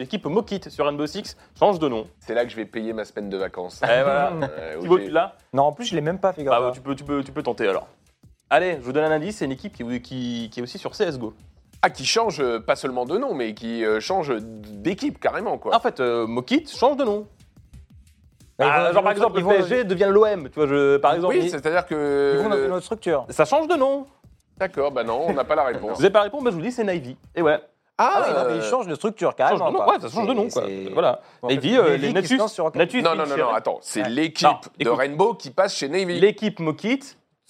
L'équipe Mokit sur Rainbow Six change de nom. C'est là que je vais payer ma semaine de vacances. Voilà. Euh, où Thibaut, j'ai- tu l'as Non, en plus, je l'ai même pas, figure Bah, bah, tu, peux, tu, peux, tu peux tenter alors. Allez, je vous donne un indice, c'est une équipe qui, qui, qui est aussi sur CSGO. Ah, qui change euh, pas seulement de nom, mais qui euh, change d'équipe carrément, quoi. En fait, euh, Mokit change de nom. Bah, Ah, vont- genre par exemple, le vont- PSG devient l'OM, tu vois, je, par exemple. oui, c'est-à-dire que. Ils vont dans le- une autre structure. Ça change de nom. D'accord, bah non, on n'a pas la réponse. Vous n'avez pas répondu, bah, je vous dis c'est Navy. Et ouais, Ah, oui, non, euh, mais changent de structure change carrément. de nom, quoi. ouais, ça change de nom quoi. Voilà. Bon, Navy, en fait, euh, Navy les Natus. Non, non, non, non, attends, c'est Ouais. l'équipe de écoute. Rainbow qui passe chez Navy. L'équipe Mokit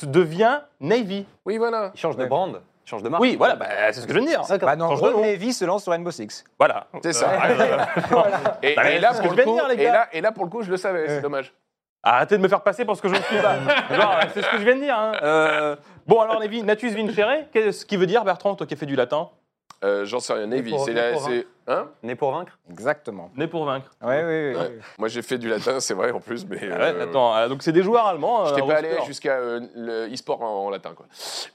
devient Navy. Oui, voilà. Ils changent de brand, ils changent de marque. Oui, voilà, bah, c'est ce que je viens de dire. Bah, non, Change. Navy se lance sur Rainbow Six. Voilà. C'est ça. Et, là, ce pour le coup, je le savais, c'est dommage. Arrêtez de me faire passer pour ce que je ne suis pas. C'est ce que je viens de dire. hein. Euh, bon, alors, Navy, Natus Vincere, qu'est-ce qui veut dire, Bertrand, toi qui as fait du latin? Euh, J'en sais rien, Navy. C'est né la- c'est- hein Né pour vaincre Exactement. Né pour vaincre. Oui, oui, oui. Ouais. Moi, j'ai fait du latin, c'est vrai en plus, mais. Ah ouais, euh, attends, ah, donc c'est des joueurs allemands. Je euh, t'ai pas allé roster. jusqu'à euh, le e-sport en, en latin, quoi.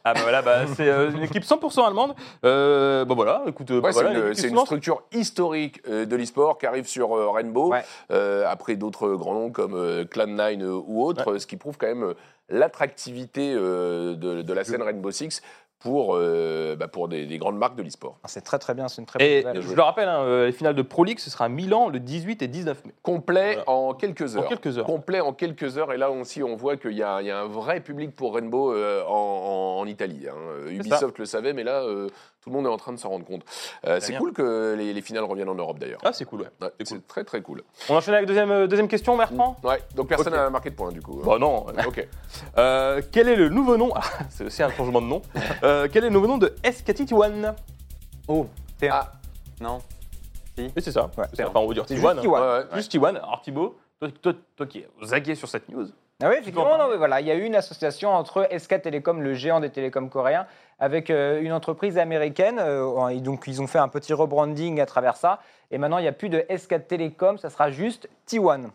Ah bah voilà, bah, c'est euh, une équipe 100% allemande. Euh, bah voilà, écoute, euh, bah Ouais, c'est voilà, une, l'équipe qui c'est se une lance. structure historique euh, de l'e-sport qui arrive sur euh, Rainbow, Ouais. euh, après d'autres grands noms comme euh, Clan9 euh, ou autres, euh, ce qui prouve quand même euh, l'attractivité euh, de, de la scène Rainbow Six pour, euh, bah, pour des, des grandes marques de l'e-sport. Ah, C'est très très bien, c'est une très Et bonne je nouvelle. le rappelle, hein, euh, les finales de Pro League, ce sera à Milan le 18 et 19 mai. Complet Voilà. en quelques En heures. quelques heures. Complet en quelques heures, et là aussi on voit qu'il y, a il y a un vrai public pour Rainbow euh, en, en- en Italie. hein. Ubisoft le savait, mais là euh, tout le monde est en train de s'en rendre compte. Euh, c'est cool que les, les finales reviennent en Europe d'ailleurs. Ah, c'est cool, ouais. Ouais, c'est cool. très très cool. On enchaîne avec deuxième, euh, deuxième question, Bertrand? Ouais, donc personne n'a marqué de point du coup. Bah non. Ok. Euh, quel est le nouveau nom? Ah, C'est aussi un changement de nom. Euh, quel est le nouveau nom de SKT1 Oh, T1. Ah. Non. Oui, c'est ça. Ouais, c'est ça. Enfin, on va dire C'est T1. juste T1. Ouais, ouais. Juste T1. Alors Thibaut, toi, toi, toi qui es zagué sur cette news. Ah oui, effectivement, non, mais voilà, il y a eu une association entre SK Telecom, le géant des télécoms coréens, avec euh, une entreprise américaine. euh, et donc, ils ont fait un petit rebranding à travers ça. Et maintenant, il n'y a plus de SK Telecom, ça sera juste T1.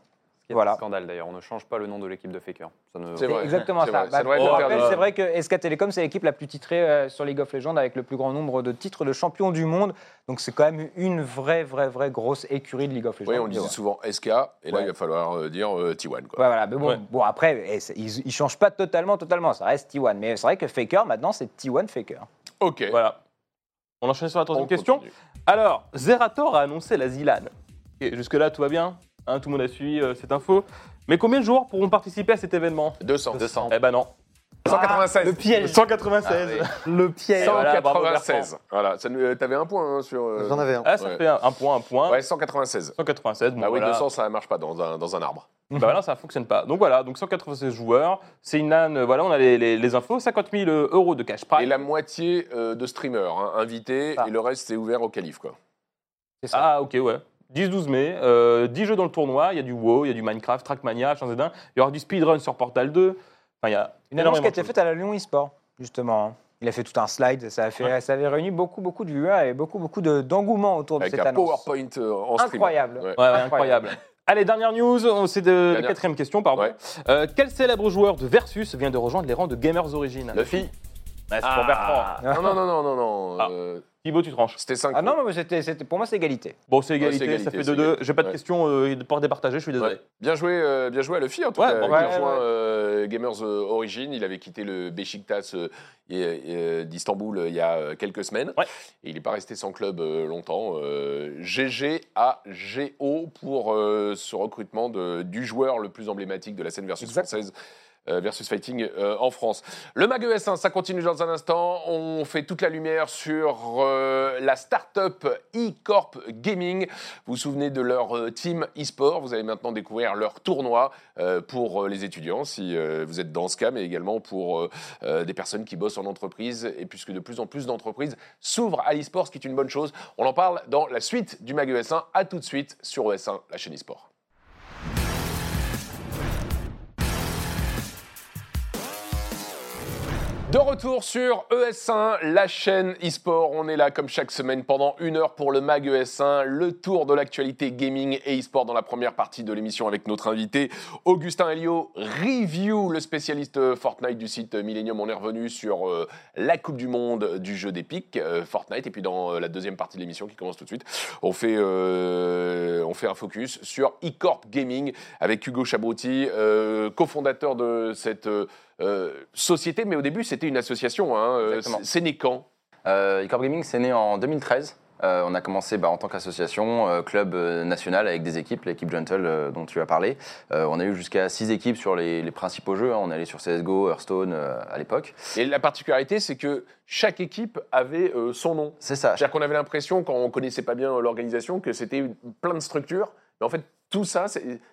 C'est Voilà. un scandale d'ailleurs, on ne change pas le nom de l'équipe de Faker. Ne... C'est exactement ça. Bah, ça pour rappel, c'est vrai que SK Telecom, c'est l'équipe la plus titrée euh, sur League of Legends avec le plus grand nombre de titres de champion du monde. Donc, c'est quand même une vraie, vraie, vraie grosse écurie de League of Legends. Oui, on disait souvent SK, et là Ouais. il va falloir euh, dire euh, T1. Quoi. Ouais, voilà. Mais bon, Ouais. bon après, eh, ils ne changent pas totalement, totalement. Ça reste T1. Mais c'est vrai que Faker, maintenant, c'est T1 Faker. Ok. Voilà. On enchaîne sur la troisième On question. continue. Alors, Zerator a annoncé la Zilan. Et Jusque-là, tout va bien? Hein, tout le monde a suivi euh, cette info. Mais combien de joueurs pourront participer à cet événement? 200. 200. Eh ben non. 196. le piège. 196. Le piège. voilà, bravo, 196. Voilà, ça nous- euh, t'avais un point hein, sur. euh, J'en avais un. Ah, ça Ouais. fait un, un point, un point. Ouais, 196. 196. Bon, Ah oui, voilà. 200, ça marche pas dans un, dans un arbre. Bah voilà, ça fonctionne pas. Donc voilà, donc 196 joueurs. C'est une LAN, euh, voilà, on a les, les- les infos. 50 000 euros de cash prize. Et la moitié euh, de streamers hein, invités, Ah. et le reste, c'est ouvert au calife. Quoi. C'est ça. Ah, ok, ouais. 10-12 mai, euh, 10 jeux dans le tournoi. Il y a du WoW, il y a du Minecraft, Trackmania, H1Z1. Il y aura du speedrun sur Portal 2. Enfin, il y a Une annonce qui a été faite à la Lyon eSport, justement. Il a fait tout un slide, ça, a fait, ça avait réuni beaucoup, beaucoup de viewers et beaucoup, beaucoup de- d'engouement autour de cette un annonce. PowerPoint euh, en stream. Incroyable. Ouais. Ouais, ouais, incroyable. Allez, dernière news, on- c'est de la quatrième question, pardon. Ouais. Euh, quel célèbre joueur de Versus vient de rejoindre les rangs de Gamers Origin? Luffy Ouais, C'est pour Bertrand. Non, non, non, non, non. non. Ah. euh, Thibaut, tu tranches. C'était 5 Ah non, mais c'était, c'était- pour moi, c'est égalité. Bon, c'est Ouais, égalité, c'est égalité, ça fait c'est 2-2. égalité. J'ai pas de Ouais. questions euh, pour départager, je suis désolé. Bien joué, euh, bien joué à Luffy en tout Ouais, cas. bon, il ouais, rejoint ouais. euh, Gamers euh, Origin. Il avait quitté le Beşiktaş euh, et- euh, d'Istanbul euh, il y a euh, quelques semaines. Ouais. Et il n'est pas resté sans club euh, longtemps. Euh, GG à GO pour euh, ce recrutement de- du joueur le plus emblématique de la scène versus Exactement. française. Euh, versus Fighting euh, en France. Le MAG ES1, ça continue dans un instant. On fait toute la lumière sur euh, la start-up eCorp Gaming. Vous vous souvenez de leur team e-sport? Vous allez maintenant découvrir leur tournoi pour les étudiants, si vous êtes dans ce cas, mais également pour des personnes qui bossent en entreprise. Et puisque de plus en plus d'entreprises s'ouvrent à l'e-sport, ce qui est une bonne chose, on en parle dans la suite du MAG ES1. À tout de suite sur ES1, la chaîne e-sport. De retour sur ES1, la chaîne e-sport. On est là comme chaque semaine pendant une heure pour le MAG ES1, le tour de l'actualité gaming et e-sport dans la première partie de l'émission avec notre invité Augustin Helio, review, le spécialiste euh, Fortnite du site Millennium. On est revenu sur euh, la Coupe du Monde du jeu euh, Fortnite. Et puis dans euh, la deuxième partie de l'émission qui commence tout de suite, on fait, euh, un focus sur eCorp Gaming avec Hugo Chabrouti, euh, cofondateur de cette euh, euh, société. Mais au début, c'était une association. Hein, euh, c'est né quand? Euh, eCorp Gaming, c'est né en 2013. Euh, on a commencé bah, en tant qu'association, euh, club euh, national avec des équipes, l'équipe Gentle euh, dont tu as parlé. Euh, on a eu jusqu'à 6 équipes sur les, les principaux jeux. hein. On est allé sur CSGO, Hearthstone euh, à l'époque. Et la particularité, c'est que chaque équipe avait euh, son nom. C'est ça. C'est-à-dire qu'on avait l'impression, quand on connaissait pas bien euh, l'organisation, que c'était plein de structures. Mais en fait, tout ça,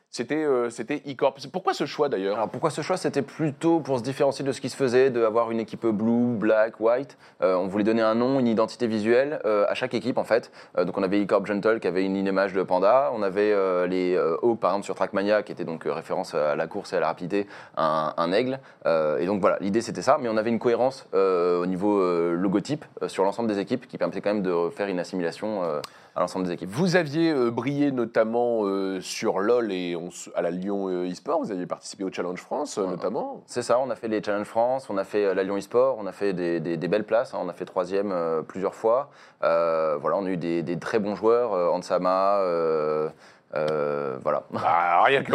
c'était euh, e-corp. Pourquoi ce choix d'ailleurs? Alors pourquoi ce choix? C'était plutôt pour se différencier de ce qui se faisait, d'avoir une équipe blue, black, white. Euh, on voulait donner un nom, une identité visuelle euh, à chaque équipe en fait. Euh, donc on avait eCorp Gentle qui avait une image de panda. On avait euh, les euh, Hawks par exemple sur Trackmania qui était donc euh, référence à la course et à la rapidité, un, un aigle. Euh, et donc voilà, l'idée c'était ça. Mais on avait une cohérence euh, au niveau euh, logotype euh, sur l'ensemble des équipes qui permettait quand même de faire une assimilation euh, à l'ensemble des équipes. Vous aviez euh, brillé notamment euh, sur LoL et on à la Lyon euh, e-sport. Vous aviez participé au Challenge France Ouais. notamment. C'est ça, on a fait les Challenge France, on a fait la Lyon e-sport, on a fait des, des- des belles places, hein, on a fait troisième plusieurs fois. Voilà, on a eu des, des très bons joueurs, Ansama, euh, voilà. Ah, rien que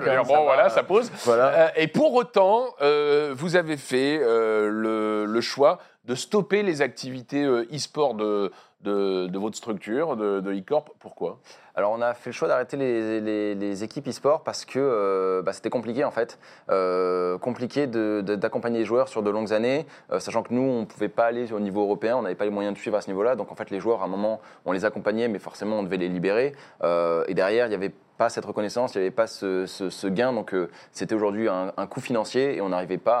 veux dire, bon voilà, ça pose. voilà. Euh, et pour autant, euh, vous avez fait le, le choix de stopper les activités e-sport de, de, votre structure, de, de e-corp. Pourquoi? Alors on a fait le choix d'arrêter les, les- les équipes e-sport parce que euh, bah, c'était compliqué en fait. Euh, compliqué d'accompagner les joueurs sur de longues années, euh, sachant que nous on ne pouvait pas aller au niveau européen, on n'avait pas les moyens de suivre à ce niveau-là. Donc en fait les joueurs à un moment on les accompagnait mais forcément on devait les libérer. Et derrière il n'y avait pas cette reconnaissance, il n'y avait pas ce, ce- ce gain. Donc euh, c'était aujourd'hui un, un coût financier et on n'arrivait pas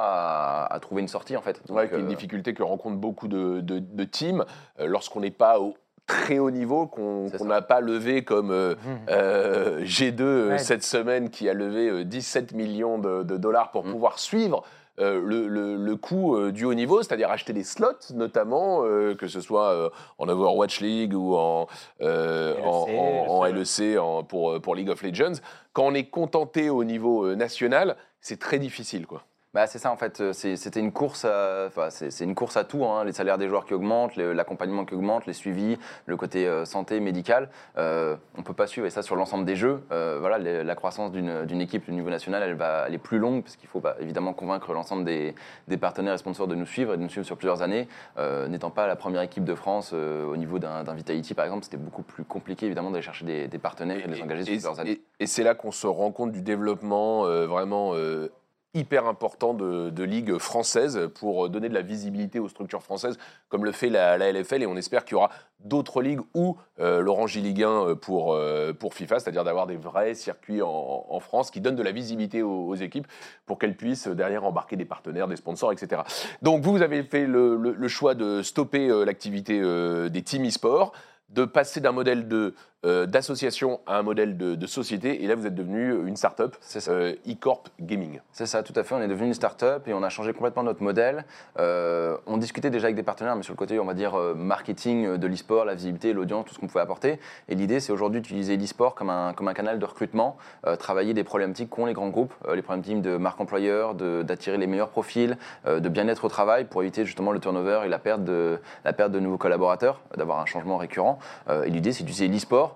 à, à trouver une sortie en fait. Donc, Ouais, qui est une difficulté que rencontrent beaucoup de, de- de teams euh, lorsqu'on n'est pas au très haut niveau, qu'on n'a pas levé comme euh, euh, G2 euh, Ouais. cette semaine qui a levé euh, 17 millions de, de dollars pour Mhm. pouvoir suivre euh, le, le- le coût euh, du haut niveau, c'est-à-dire acheter des slots notamment, euh, que ce soit en Overwatch League ou en, LEC, en, en- LEC. LEC en- pour, pour League of Legends. Quand on est contenté au niveau national, c'est très difficile. quoi. Bah, c'est ça en fait, C'est- c'était une course à, enfin, c'est c'est une course à tout, hein. les salaires des joueurs qui augmentent, l'accompagnement qui augmente, les suivis, le côté euh, santé, médical. Euh, on peut pas suivre et ça sur l'ensemble des jeux. Euh, voilà, les- la croissance d'une équipe au niveau national, elle va aller plus longue parce qu'il faut bah, évidemment convaincre l'ensemble des, des partenaires et sponsors de nous suivre et de nous suivre sur plusieurs années. Euh, N'étant pas la première équipe de France euh, au niveau d'un Vitality par exemple, c'était beaucoup plus compliqué évidemment d'aller chercher des, des partenaires et de les engager sur plusieurs années. et- et c'est là qu'on se rend compte du développement euh, vraiment euh, hyper important de, de ligues françaises pour donner de la visibilité aux structures françaises, comme le fait la, LFL. Et on espère qu'il y aura d'autres ligues ou euh, l'Orange Ligue 1 pour, euh, pour FIFA, c'est-à-dire d'avoir des vrais circuits en, France qui donnent de la visibilité aux, équipes pour qu'elles puissent euh, derrière embarquer des partenaires, des sponsors, etc. Donc vous, vous avez fait le, choix de stopper euh, l'activité euh, des teams e-sport de passer d'un modèle de, euh, d'association à un modèle de, de société. Et là, vous êtes devenu une start-up, C'est ça. euh, e-corp gaming. C'est ça, tout à fait. On est devenu une start-up et on a changé complètement notre modèle. Euh, on discutait déjà avec des partenaires, mais sur le côté, on va dire, marketing de l'e-sport, la visibilité, l'audience, tout ce qu'on pouvait apporter. Et l'idée, c'est aujourd'hui d'utiliser l'e-sport comme un, comme un canal de recrutement, euh, travailler des problématiques qu'ont les grands groupes, les problématiques de marque employeur, d'attirer les meilleurs profils, de bien-être au travail pour éviter justement le turnover et la perte de, la perte de nouveaux collaborateurs, d'avoir un changement récurrent. Et l'idée, c'est d'utiliser l'e-sport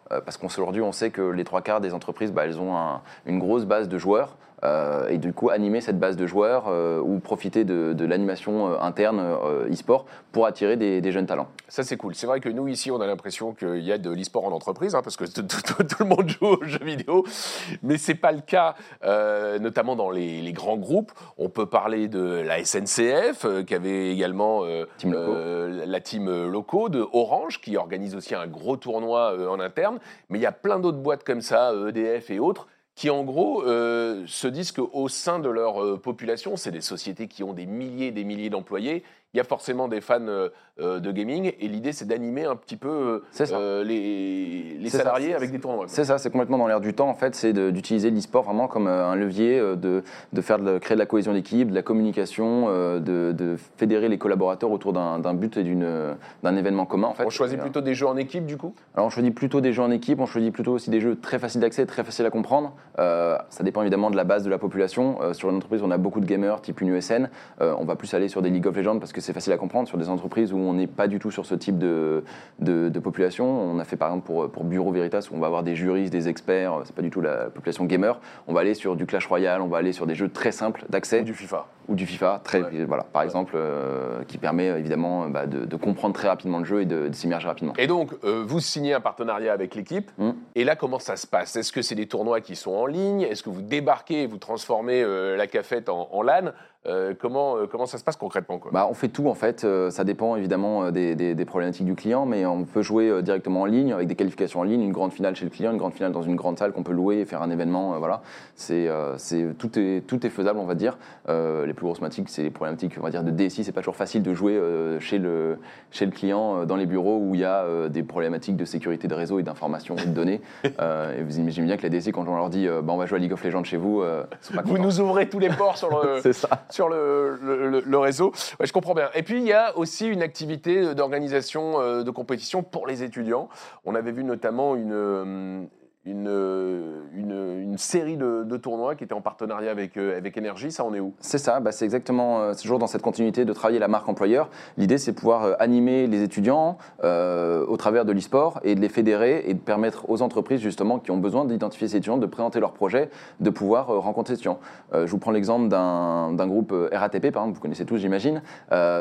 parce qu'aujourd'hui, on sait que les trois quarts des entreprises, bah, elles ont un- une grosse base de joueurs. euh, et du coup, animer cette base de joueurs euh, ou profiter de, de l'animation euh, interne euh, e-sport pour attirer des, des jeunes talents. Ça, c'est cool. C'est vrai que nous, ici, on a l'impression qu'il y a de l'e-sport en entreprise, hein, parce que tout, tout- tout- tout le monde joue aux jeux vidéo. Mais c'est pas le cas, euh, notamment dans les, les grands groupes. On peut parler de la SNCF, euh, qui avait également euh, Team euh, la team euh, Loco, de Orange, qui organise aussi un gros tournoi euh, en interne. Mais il y a plein d'autres boîtes comme ça, EDF et autres, qui en gros euh, se disent qu'au sein de leur euh, population, c'est des sociétés qui ont des milliers et des milliers d'employés, il y a forcément des fans euh, euh, de gaming, et l'idée c'est d'animer un petit peu euh, les, les C'est ça, salariés avec des tournois. C'est ça, c'est complètement dans l'air du temps en fait, c'est d'utiliser l'e-sport vraiment comme un levier, de, de faire de, créer de la cohésion d'équipe, de la communication, de, de fédérer les collaborateurs autour d'un but et d'un événement commun en fait. On choisit Et, plutôt des jeux en équipe du coup? Alors on choisit plutôt des jeux en équipe, on choisit plutôt aussi des jeux très faciles d'accès, très faciles à comprendre. Euh, ça dépend évidemment de la base de la population. Euh, sur une entreprise, on a beaucoup de gamers type une USN. Euh, on va plus aller sur des League of Legends parce que c'est facile à comprendre. Sur des entreprises où on n'est pas du tout sur ce type de, de, de population, on a fait par exemple pour, pour Bureau Veritas où on va avoir des juristes, des experts. euh, C'est pas du tout la population gamer. On va aller sur du Clash Royale, on va aller sur des jeux très simples d'accès Ou du FIFA ou du FIFA, très, Ouais. voilà, par exemple, euh, qui permet euh, évidemment bah, de, de comprendre très rapidement le jeu et de, s'immerger rapidement. Et donc, euh, vous signez un partenariat avec l'équipe. Mm. Et là, comment ça se passe? Est-ce que c'est des tournois qui sont en ligne? Est-ce que vous débarquez et vous transformez euh, la cafette en, en LAN? Euh, comment, euh, comment ça se passe concrètement quoi? Bah, on fait tout en fait, Euh, ça dépend évidemment des, des- des problématiques du client, mais on peut jouer directement en ligne avec des qualifications en ligne, une grande finale chez le client, une grande finale dans une grande salle qu'on peut louer et faire un événement. voilà, c'est c'est- tout est tout est faisable on va dire. Les plus grosses problématiques, c'est les problématiques on va dire de DSI. C'est pas toujours facile de jouer chez le chez le client dans les bureaux où il y a des problématiques de sécurité de réseau et d'information et de données. Et vous imaginez bien que la DSI quand on leur dit bah, on va jouer à League of Legends chez vous, ils sont pas Vous nous ouvrez tous les ports sur le, C'est ça. Sur le, réseau. Je comprends bien. Et puis, il y a aussi une activité d'organisation euh, de compétition pour les étudiants. On avait vu notamment une, euh, une, euh, une, une série de, de tournois qui étaient en partenariat avec, euh, avec Energy. Ça en est où? C'est ça, bah, c'est exactement, euh, toujours dans cette continuité de travailler la marque employeur. L'idée, c'est pouvoir euh, animer les étudiants euh, au travers de l'e-sport et de les fédérer et de permettre aux entreprises, justement, qui ont besoin d'identifier ces étudiants, de présenter leurs projets, de pouvoir rencontrer ces étudiants. Je vous prends l'exemple d'un groupe RATP, par exemple, vous connaissez tous, j'imagine.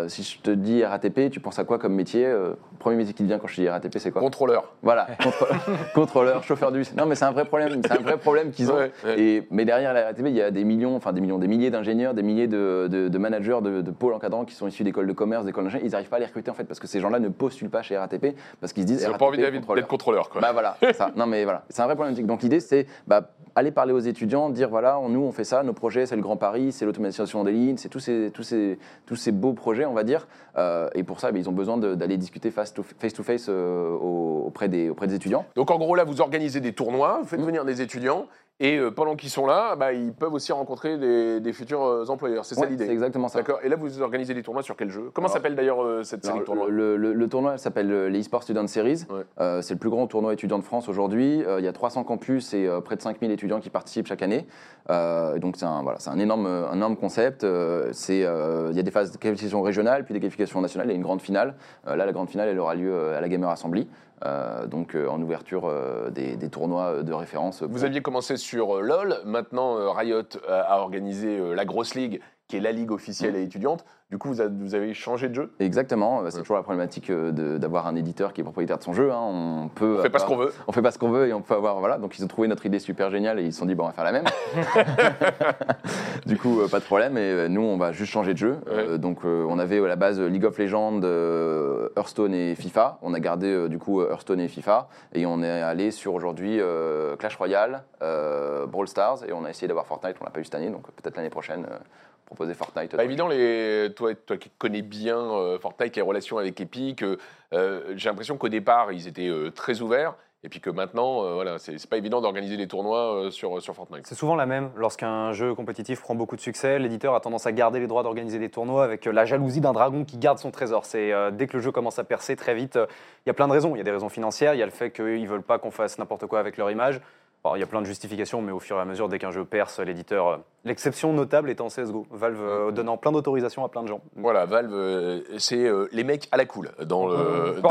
Si je te dis RATP, tu penses à quoi comme métier? Premier métier qui te vient quand je te dis RATP, c'est quoi? Contrôleur. Voilà, contrôleur, contrôleur, chauffeur de bus. Non, mais c'est un vrai problème, c'est un vrai problème qu'ils ont. Ouais, ouais. Et, mais derrière la RATP, il y a des millions, enfin des millions, des milliers d'ingénieurs, des milliers de, de- de managers, de, de pôles encadrants qui sont issus d'écoles de commerce, d'écoles d'ingénieurs. Ils n'arrivent pas à les recruter en fait parce que ces gens-là ne postulent pas chez RATP parce qu'ils se disent Ils n'ont pas envie d'être contrôleur. Quoi. Bah voilà, c'est ça. Non mais voilà, c'est un vrai problématique. Donc l'idée c'est bah, aller parler aux étudiants, dire voilà, nous on fait ça, nos projets c'est le Grand Paris, c'est l'automatisation des lignes, c'est tous ces, tous, ces, tous ces beaux projets on va dire. Euh, et pour ça, bah, ils ont besoin d'aller discuter face to face, to face euh, au- auprès, des, auprès des étudiants. Donc, en gros, là, vous organisez des tournois, vous Mm. faites venir des étudiants. Et euh, pendant qu'ils sont là, bah, ils peuvent aussi rencontrer des, des futurs euh, employeurs. C'est ça l'idée. C'est exactement ça. D'accord. Et là, vous organisez des tournois sur quel jeu? Comment s'appelle d'ailleurs euh, cette série de tournois? le, le- le tournoi elle s'appelle les eSports Student Series. Ouais. Euh, c'est le plus grand tournoi étudiant de France aujourd'hui. Euh, il y a 300 campus et près de 5000 étudiants qui participent chaque année. Donc c'est un, voilà, c'est un, énorme, un énorme concept. Il y a des phases de qualification régionale, puis des qualifications nationales et une grande finale. Là, la grande finale, elle aura lieu à la Gamer Assembly. Euh, donc euh, en ouverture euh, des, des tournois de référence. Vous aviez commencé sur LoL. Maintenant, Riot a, a organisé la grosse ligue, qui est la ligue officielle et étudiante. Du coup, vous, a- vous avez changé de jeu? Exactement, c'est toujours la problématique euh, d'avoir un éditeur qui est propriétaire de son jeu. hein. On peut On fait pas ce qu'on veut. on fait pas ce qu'on veut et on peut avoir voilà donc ils ont trouvé notre idée super géniale et ils se sont dit bon on va faire la même du coup euh, pas de problème et euh, nous on va juste changer de jeu donc on avait à la base League of Legends Hearthstone et FIFA on a gardé du coup Hearthstone et FIFA et on est allé sur aujourd'hui Clash Royale Brawl Stars et on a essayé d'avoir Fortnite on l'a pas eu cette année donc peut-être l'année prochaine proposer Fortnite Pas évident, les... toi, toi qui connais bien euh, Fortnite, les relations avec Epic, euh, euh, j'ai l'impression qu'au départ, ils étaient euh, très ouverts. Et puis que maintenant, euh, voilà, c'est pas évident d'organiser des tournois euh, sur, sur Fortnite. C'est souvent la même. Lorsqu'un jeu compétitif prend beaucoup de succès, l'éditeur a tendance à garder les droits d'organiser des tournois avec euh, la jalousie d'un dragon qui garde son trésor. C'est euh, dès que le jeu commence à percer très vite, euh, il y a plein de raisons. Il y a des raisons financières, il y a le fait qu'ils veulent pas qu'on fasse n'importe quoi avec leur image. Bon, il y a plein de justifications, mais au fur et à mesure, dès qu'un jeu perce, l'éditeur. euh, L'exception notable étant CSGO. Valve euh, donnant plein d'autorisations à plein de gens. Voilà, Valve, euh, c'est euh, les mecs à la cool. Dans le, On dans-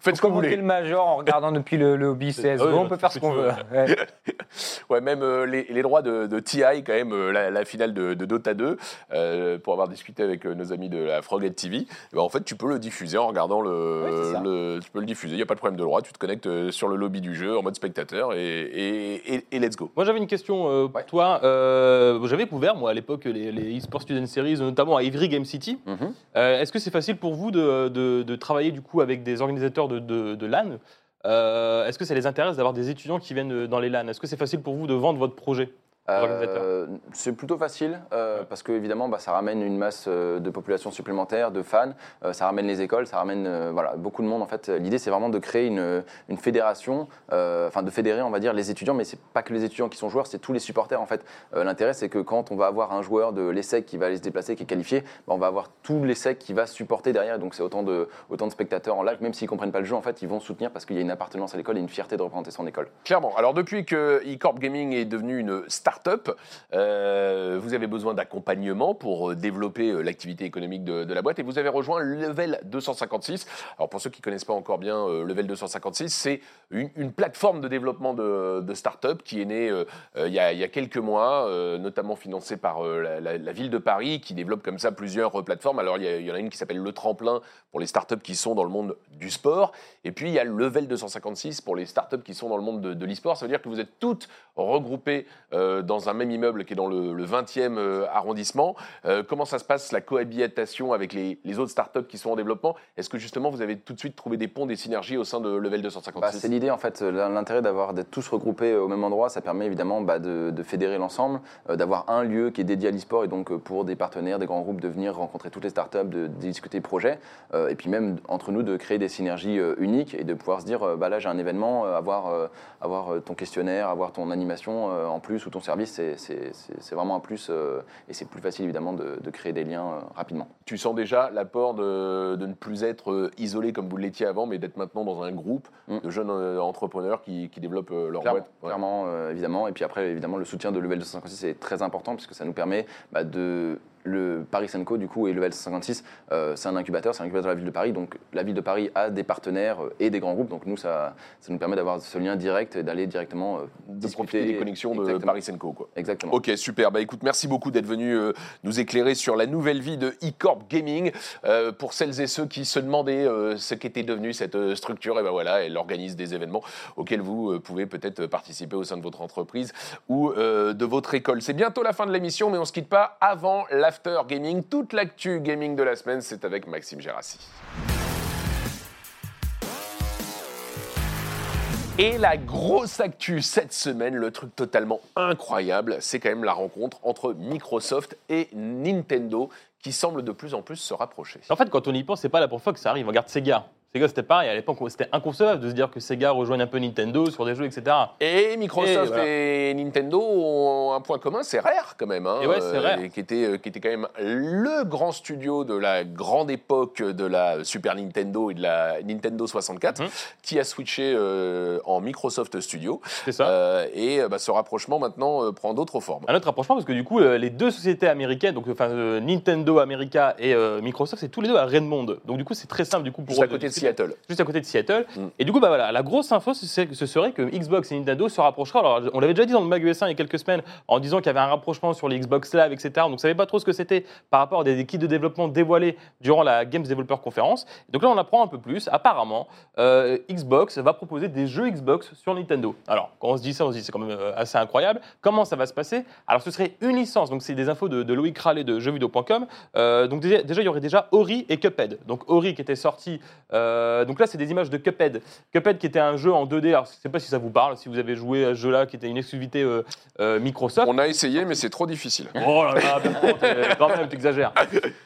faites ce que vous voulez. le major en regardant depuis le, le hobby CSGO, Ouais, on peut faire ce qu'on veut. Ouais. Ouais, même euh, les, les droits de, de TI, quand même, euh, la, la finale de, de Dota 2, euh, pour avoir discuté avec euh, nos amis de la Froghead TV, eh ben, en fait, tu peux le diffuser en regardant le. Ouais, c'est ça. le- tu peux le diffuser, il n'y a pas de problème de droit, tu te connectes euh, sur le lobby du jeu en mode spectateur et, et, et- et let's go. Moi j'avais une question euh, pour Ouais. toi. Euh, J'avais couvert moi à l'époque les, les eSports Student Series, notamment à Ivry Game City. Mhm. Euh, Est-ce que c'est facile pour vous de, de- de travailler du coup avec des organisateurs de, LAN? Euh, Est-ce que ça les intéresse d'avoir des étudiants qui viennent dans les LAN? Est-ce que c'est facile pour vous de vendre votre projet? Euh, c'est plutôt facile euh, parce que évidemment bah, ça ramène une masse euh, de population supplémentaire, de fans, euh, ça ramène les écoles, ça ramène euh, voilà, beaucoup de monde en fait. L'idée c'est vraiment de créer une, une fédération, euh, enfin de fédérer on va dire les étudiants, mais c'est pas que les étudiants qui sont joueurs, c'est tous les supporters en fait. Euh, L'intérêt c'est que quand on va avoir un joueur de l'ESSEC qui va aller se déplacer, qui est qualifié, bah, on va avoir tout l'ESSEC qui va supporter derrière, donc c'est autant de, autant de spectateurs en live, même s'ils comprennent pas le jeu en fait, ils vont soutenir parce qu'il y a une appartenance à l'école et une fierté de représenter son école. Clairement. Alors depuis que eCorp Gaming est devenu une euh, vous avez besoin d'accompagnement pour euh, développer euh, l'activité économique de, la boîte et vous avez rejoint Level 256. Alors pour ceux qui connaissent pas encore bien Level 256, c'est une, plateforme de développement de, de start-up qui est née il, y a, quelques mois, notamment financée par la, ville de Paris qui développe comme ça plusieurs plateformes. Alors il y, en a une qui s'appelle Le Tremplin pour les start-up qui sont dans le monde du sport et puis il y a Level 256 pour les start-up qui sont dans le monde de, de l'e-sport. Ça veut dire que vous êtes toutes regroupées euh, dans un même immeuble qui est dans le, le 20e euh, arrondissement. Euh, comment ça se passe la cohabitation avec les, autres start-up qui sont en développement? Est-ce que justement vous avez tout de suite trouvé des ponts, des synergies au sein de Level Bah, 256 c'est l'idée en fait, l'intérêt d'avoir d'être tous regroupés au même endroit, ça permet évidemment bah, de, fédérer l'ensemble, euh, d'avoir un lieu qui est dédié à l'e-sport et donc euh, pour des partenaires, des grands groupes de venir rencontrer toutes les startups, de, de discuter projets euh, et puis même entre nous de créer des synergies euh, uniques et de pouvoir se dire euh, bah là j'ai un événement, euh, avoir, euh, euh, ton questionnaire, avoir ton animation euh, en plus ou ton service, c'est- vraiment un plus euh, et c'est plus facile évidemment de, de créer des liens euh, rapidement. Tu sens déjà l'apport de, de ne plus être euh, isolé comme vous l'étiez avant, mais d'être maintenant dans un groupe Mm. de jeunes entrepreneurs qui, qui développent leur Clairement, boîte. Ouais. clairement, évidemment. Et puis après, évidemment, le soutien de Level 256 est très important puisque ça nous permet bah, de. Le Paris Senco, du coup, et Level 256, euh, c'est un incubateur, c'est un incubateur de la ville de Paris. Donc la ville de Paris a des partenaires euh, et des grands groupes. Donc nous, ça, ça nous permet d'avoir ce lien direct et d'aller directement. euh, De discuter. profiter des connexions de Exactement. Paris Senco. Quoi. Exactement. Ok, super. Bah écoute, merci beaucoup d'être venu euh, nous éclairer sur la nouvelle vie de eCorp Gaming. Pour celles et ceux qui se demandaient ce qu'était devenu cette structure, et ben voilà, elle organise des événements auxquels vous pouvez peut-être participer au sein de votre entreprise ou de votre école. C'est bientôt la fin de l'émission, mais on se quitte pas avant l'after gaming. Toute l'actu gaming de la semaine, c'est avec Maxime Gérassi. Et la grosse actu cette semaine, le truc totalement incroyable, c'est quand même la rencontre entre Microsoft et Nintendo qui semble de plus en plus se rapprocher. En fait, quand on y pense, c'est pas la première fois que ça arrive. Regarde Sega. Sega, c'était pareil. À l'époque, c'était inconcevable de se dire que Sega rejoigne un peu Nintendo sur des jeux, etc. Et Microsoft Et voilà. et Nintendo ont un point commun, c'est Rare quand même, hein, Et ouais, c'est Rare. et qui était euh, qui était quand même le grand studio de la grande époque de la Super Nintendo et de la Nintendo 64, Mhm. qui a switché euh, en Microsoft Studio. C'est ça. Euh, et euh, bah, ce rapprochement maintenant euh, prend d'autres formes. Un autre rapprochement, parce que du coup, euh, les deux sociétés américaines, donc enfin, euh, Nintendo America et euh, Microsoft, c'est tous les deux à Redmond. Donc du coup, c'est très simple du coup pour Juste à eux côté de discuter. Seattle. juste à côté de Seattle. Mm. Et du coup, bah voilà, la grosse info, ce serait, que Xbox et Nintendo se rapprocheraient. Alors, on l'avait déjà dit dans le Mag US1 il y a quelques semaines, en disant qu'il y avait un rapprochement sur les Xbox Live, etc. Donc, on ne savait pas trop ce que c'était par rapport à des kits de développement dévoilés durant la Games Developer Conference. Donc là, on apprend un peu plus. Apparemment, euh, Xbox va proposer des jeux Xbox sur Nintendo. Alors, quand on se dit ça, on se dit c'est quand même euh, assez incroyable. Comment ça va se passer? Alors, ce serait une licence. Donc, c'est des infos de, de Loïc Rallet de jeuxvideo.com. Euh, donc, déjà, déjà, il y aurait déjà Ori et Cuphead. Donc, Ori qui était sorti. euh, donc là, c'est des images de Cuphead. Cuphead qui était un jeu en 2D. Alors, je ne sais pas si ça vous parle, si vous avez joué à ce jeu-là, qui était une exclusivité euh, euh, Microsoft. On a essayé, mais c'est trop difficile. Oh là là, quand même, t'exagères.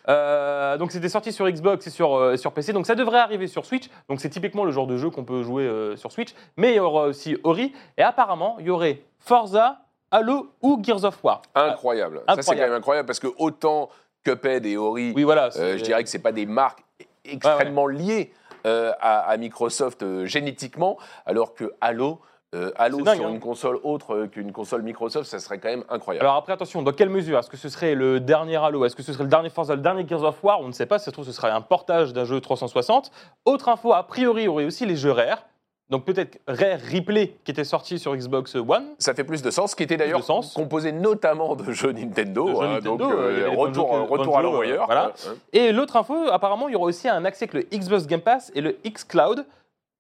Euh, donc c'était sorti sur Xbox et sur, euh, sur PC, donc ça devrait arriver sur Switch. Donc c'est typiquement le genre de jeu qu'on peut jouer euh, sur Switch. Mais il y aura aussi Ori, et apparemment il y aurait Forza, Halo ou Gears of War. Incroyable. Ça, c'est quand même incroyable parce que autant Cuphead et Ori, Oui, voilà. euh, je dirais que c'est pas des marques extrêmement liées euh, à, à Microsoft euh, génétiquement, alors que Halo, euh, Halo dingue, sur hein. une console autre qu'une console Microsoft, ça serait quand même incroyable. Alors après, attention, dans quelle mesure? Est-ce que ce serait le dernier Halo? Est-ce que ce serait le dernier Forza, le dernier Gears of War? On ne sait pas, si ça se trouve, ce serait un portage d'un jeu 360. Autre info, a priori, il y aurait aussi les jeux Rare. Donc peut-être Rare Replay qui était sorti sur Xbox One. ça fait plus de sens, qui était d'ailleurs composé notamment de jeux Nintendo, De jeux hein, Nintendo, donc euh, des retour, Banjo- à Banjo, l'envoyeur. euh, voilà. Et l'autre info, apparemment, il y aura aussi un accès avec le Xbox Game Pass et le Xcloud.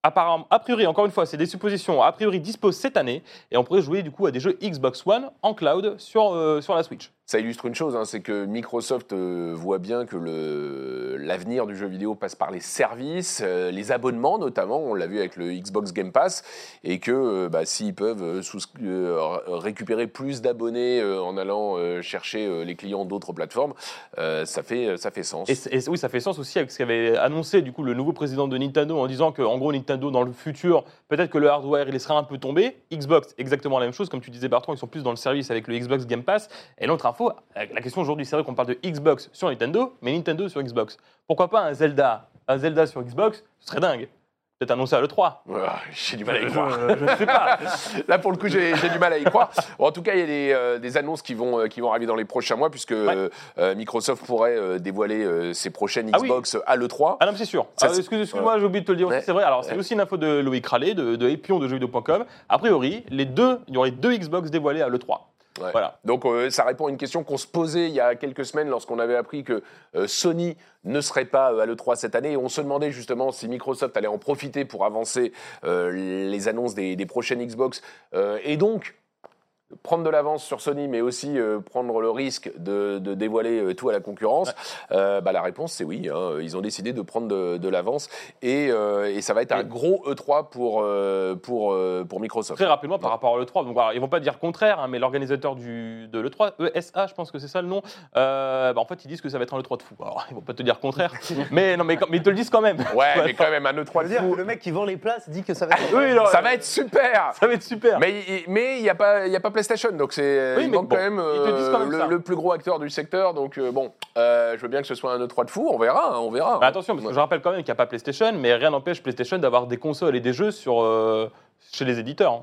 Apparemment, a priori, encore une fois, c'est des suppositions, a priori disposent cette année et on pourrait jouer du coup à des jeux Xbox One en cloud sur, euh, sur la Switch. Ça illustre une chose, hein, c'est que Microsoft euh, voit bien que l'avenir du jeu vidéo passe par les services, euh, les abonnements notamment, on l'a vu avec le Xbox Game Pass, et que bah, s'ils peuvent récupérer plus d'abonnés en allant chercher les clients d'autres plateformes, ça, fait, ça fait sens. Et, et oui, ça fait sens aussi avec ce qu'avait annoncé du coup le nouveau président de Nintendo en disant que en gros Nintendo dans le futur, peut-être que le hardware il laissera un peu tomber. Xbox exactement la même chose, comme tu disais Bertrand, ils sont plus dans le service avec le Xbox Game Pass. Et l'autre info, la question aujourd'hui, c'est vrai qu'on parle de Xbox sur Nintendo, mais Nintendo sur Xbox. Pourquoi pas un Zelda, un Zelda sur Xbox, ce serait dingue. Peut-être annoncé à l'E3. Ah, J'ai du mal à y croire. je ne sais pas. Là, pour le coup, j'ai du mal à y croire. Bon, en tout cas, il y a des, euh, des annonces qui vont, euh, qui vont arriver dans les prochains mois, puisque euh, euh, Microsoft pourrait euh, dévoiler euh, ses prochaines Ah oui. Xbox à l'E3. Ah non, c'est sûr. Ah, c'est- excuse- Excuse-moi, j'ai oublié de te le dire Ouais. c'est vrai. Alors, c'est Ouais. aussi une info de Loïc Rallet, de, de Epion de jeuxvideo.com. A priori, les deux, il y aurait deux Xbox dévoilés à l'E3. Donc euh, ça répond à une question qu'on se posait il y a quelques semaines lorsqu'on avait appris que euh, Sony ne serait pas euh, à l'E3 cette année. On se demandait justement si Microsoft allait en profiter pour avancer les annonces des, des prochaines Xbox. Et donc prendre de l'avance sur Sony, mais aussi euh, prendre le risque de, de dévoiler euh, tout à la concurrence Euh, bah, La réponse, c'est oui. hein. Ils ont décidé de prendre de, de l'avance. Et, euh, et ça va être un gros E3 pour, euh, pour, euh, pour Microsoft. Très rapidement par rapport à l'E3. Donc, alors, ils vont pas dire contraire, hein, mais l'organisateur du- de l'E3, ESA, je pense que c'est ça le nom, euh, bah, en fait, ils disent que ça va être un E3 de fou. Alors, ils vont pas te dire contraire, mais, non, mais, mais ils te le disent quand même. Ouais, mais quand même, un E3 de dire fou. que le mec qui vend les places dit que ça va être. Oui, non, Ça va être super ça va être super. Mais il mais n'y a, pas- y a pas PlayStation, donc c'est Oui, bon, quand même, quand euh, même le, le plus gros acteur du secteur. Donc euh, bon, euh, je veux bien que ce soit un E3 de fou, on verra, hein, on verra. Mais attention, parce que je rappelle quand même qu'il n'y a pas PlayStation, mais rien n'empêche PlayStation d'avoir des consoles et des jeux sur, euh, chez les éditeurs. hein.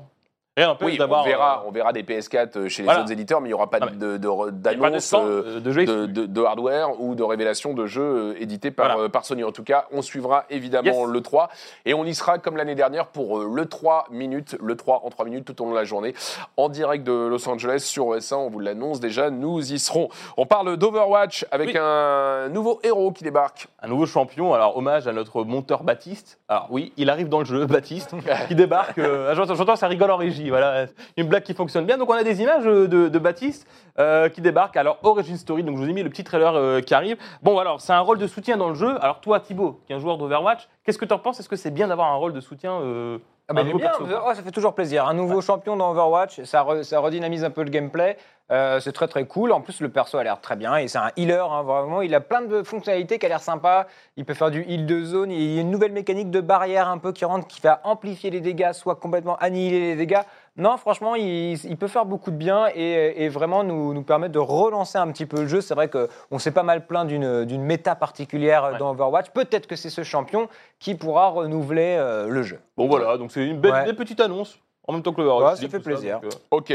Rien Oui, on verra, euh, on verra des PS4 chez les Voilà. autres éditeurs, mais il n'y aura pas de- de- de- de d'annonce stand, euh, euh, de jeux de, de- de hardware ou de révélation de jeux euh, édités par, Voilà. euh, par Sony. En tout cas, on suivra évidemment Yes. le 3 et on y sera comme l'année dernière pour euh, le 3 minutes, le 3 en 3 minutes tout au long de la journée en direct de Los Angeles sur OS1. On vous l'annonce déjà, nous y serons. On parle d'Overwatch avec Oui. un nouveau héros qui débarque. un nouveau champion. Alors, hommage à notre monteur Baptiste. Alors, oui, il arrive dans le jeu, Baptiste, qui débarque. euh, j'entends, j'entends, ça rigole en régie. Voilà, une blague qui fonctionne bien. Donc, on a des images euh, de, Baptiste euh, qui débarque. Alors, Origin Story. Donc, je vous ai mis le petit trailer euh, qui arrive. Bon, alors, c'est un rôle de soutien dans le jeu. Alors, toi, Thibaut, qui est un joueur d'Overwatch, qu'est-ce que tu en penses? Est-ce que c'est bien d'avoir un rôle de soutien Ah bah, bien. perso, Oh, ça fait toujours plaisir. Un nouveau champion dans Overwatch, ça, re- ça redynamise un peu le gameplay. Euh, c'est très très cool. En plus, le perso a l'air très bien et c'est un healer. hein, vraiment, il a plein de fonctionnalités qui a l'air sympa. Il peut faire du heal de zone. Il y a une nouvelle mécanique de barrière un peu qui rentre, qui va amplifier les dégâts, soit complètement annihiler les dégâts. Non, franchement, il, il peut faire beaucoup de bien et, et vraiment nous, nous permettre de relancer un petit peu le jeu. C'est vrai qu'on s'est pas mal plaint d'une d'une méta particulière Ouais. dans Overwatch. Peut-être que c'est ce champion qui pourra renouveler euh, le jeu. Bon, voilà, donc c'est une belle, Ouais. petite annonce. En même temps que le Ouais, ça fait plaisir. donc, euh, Ok.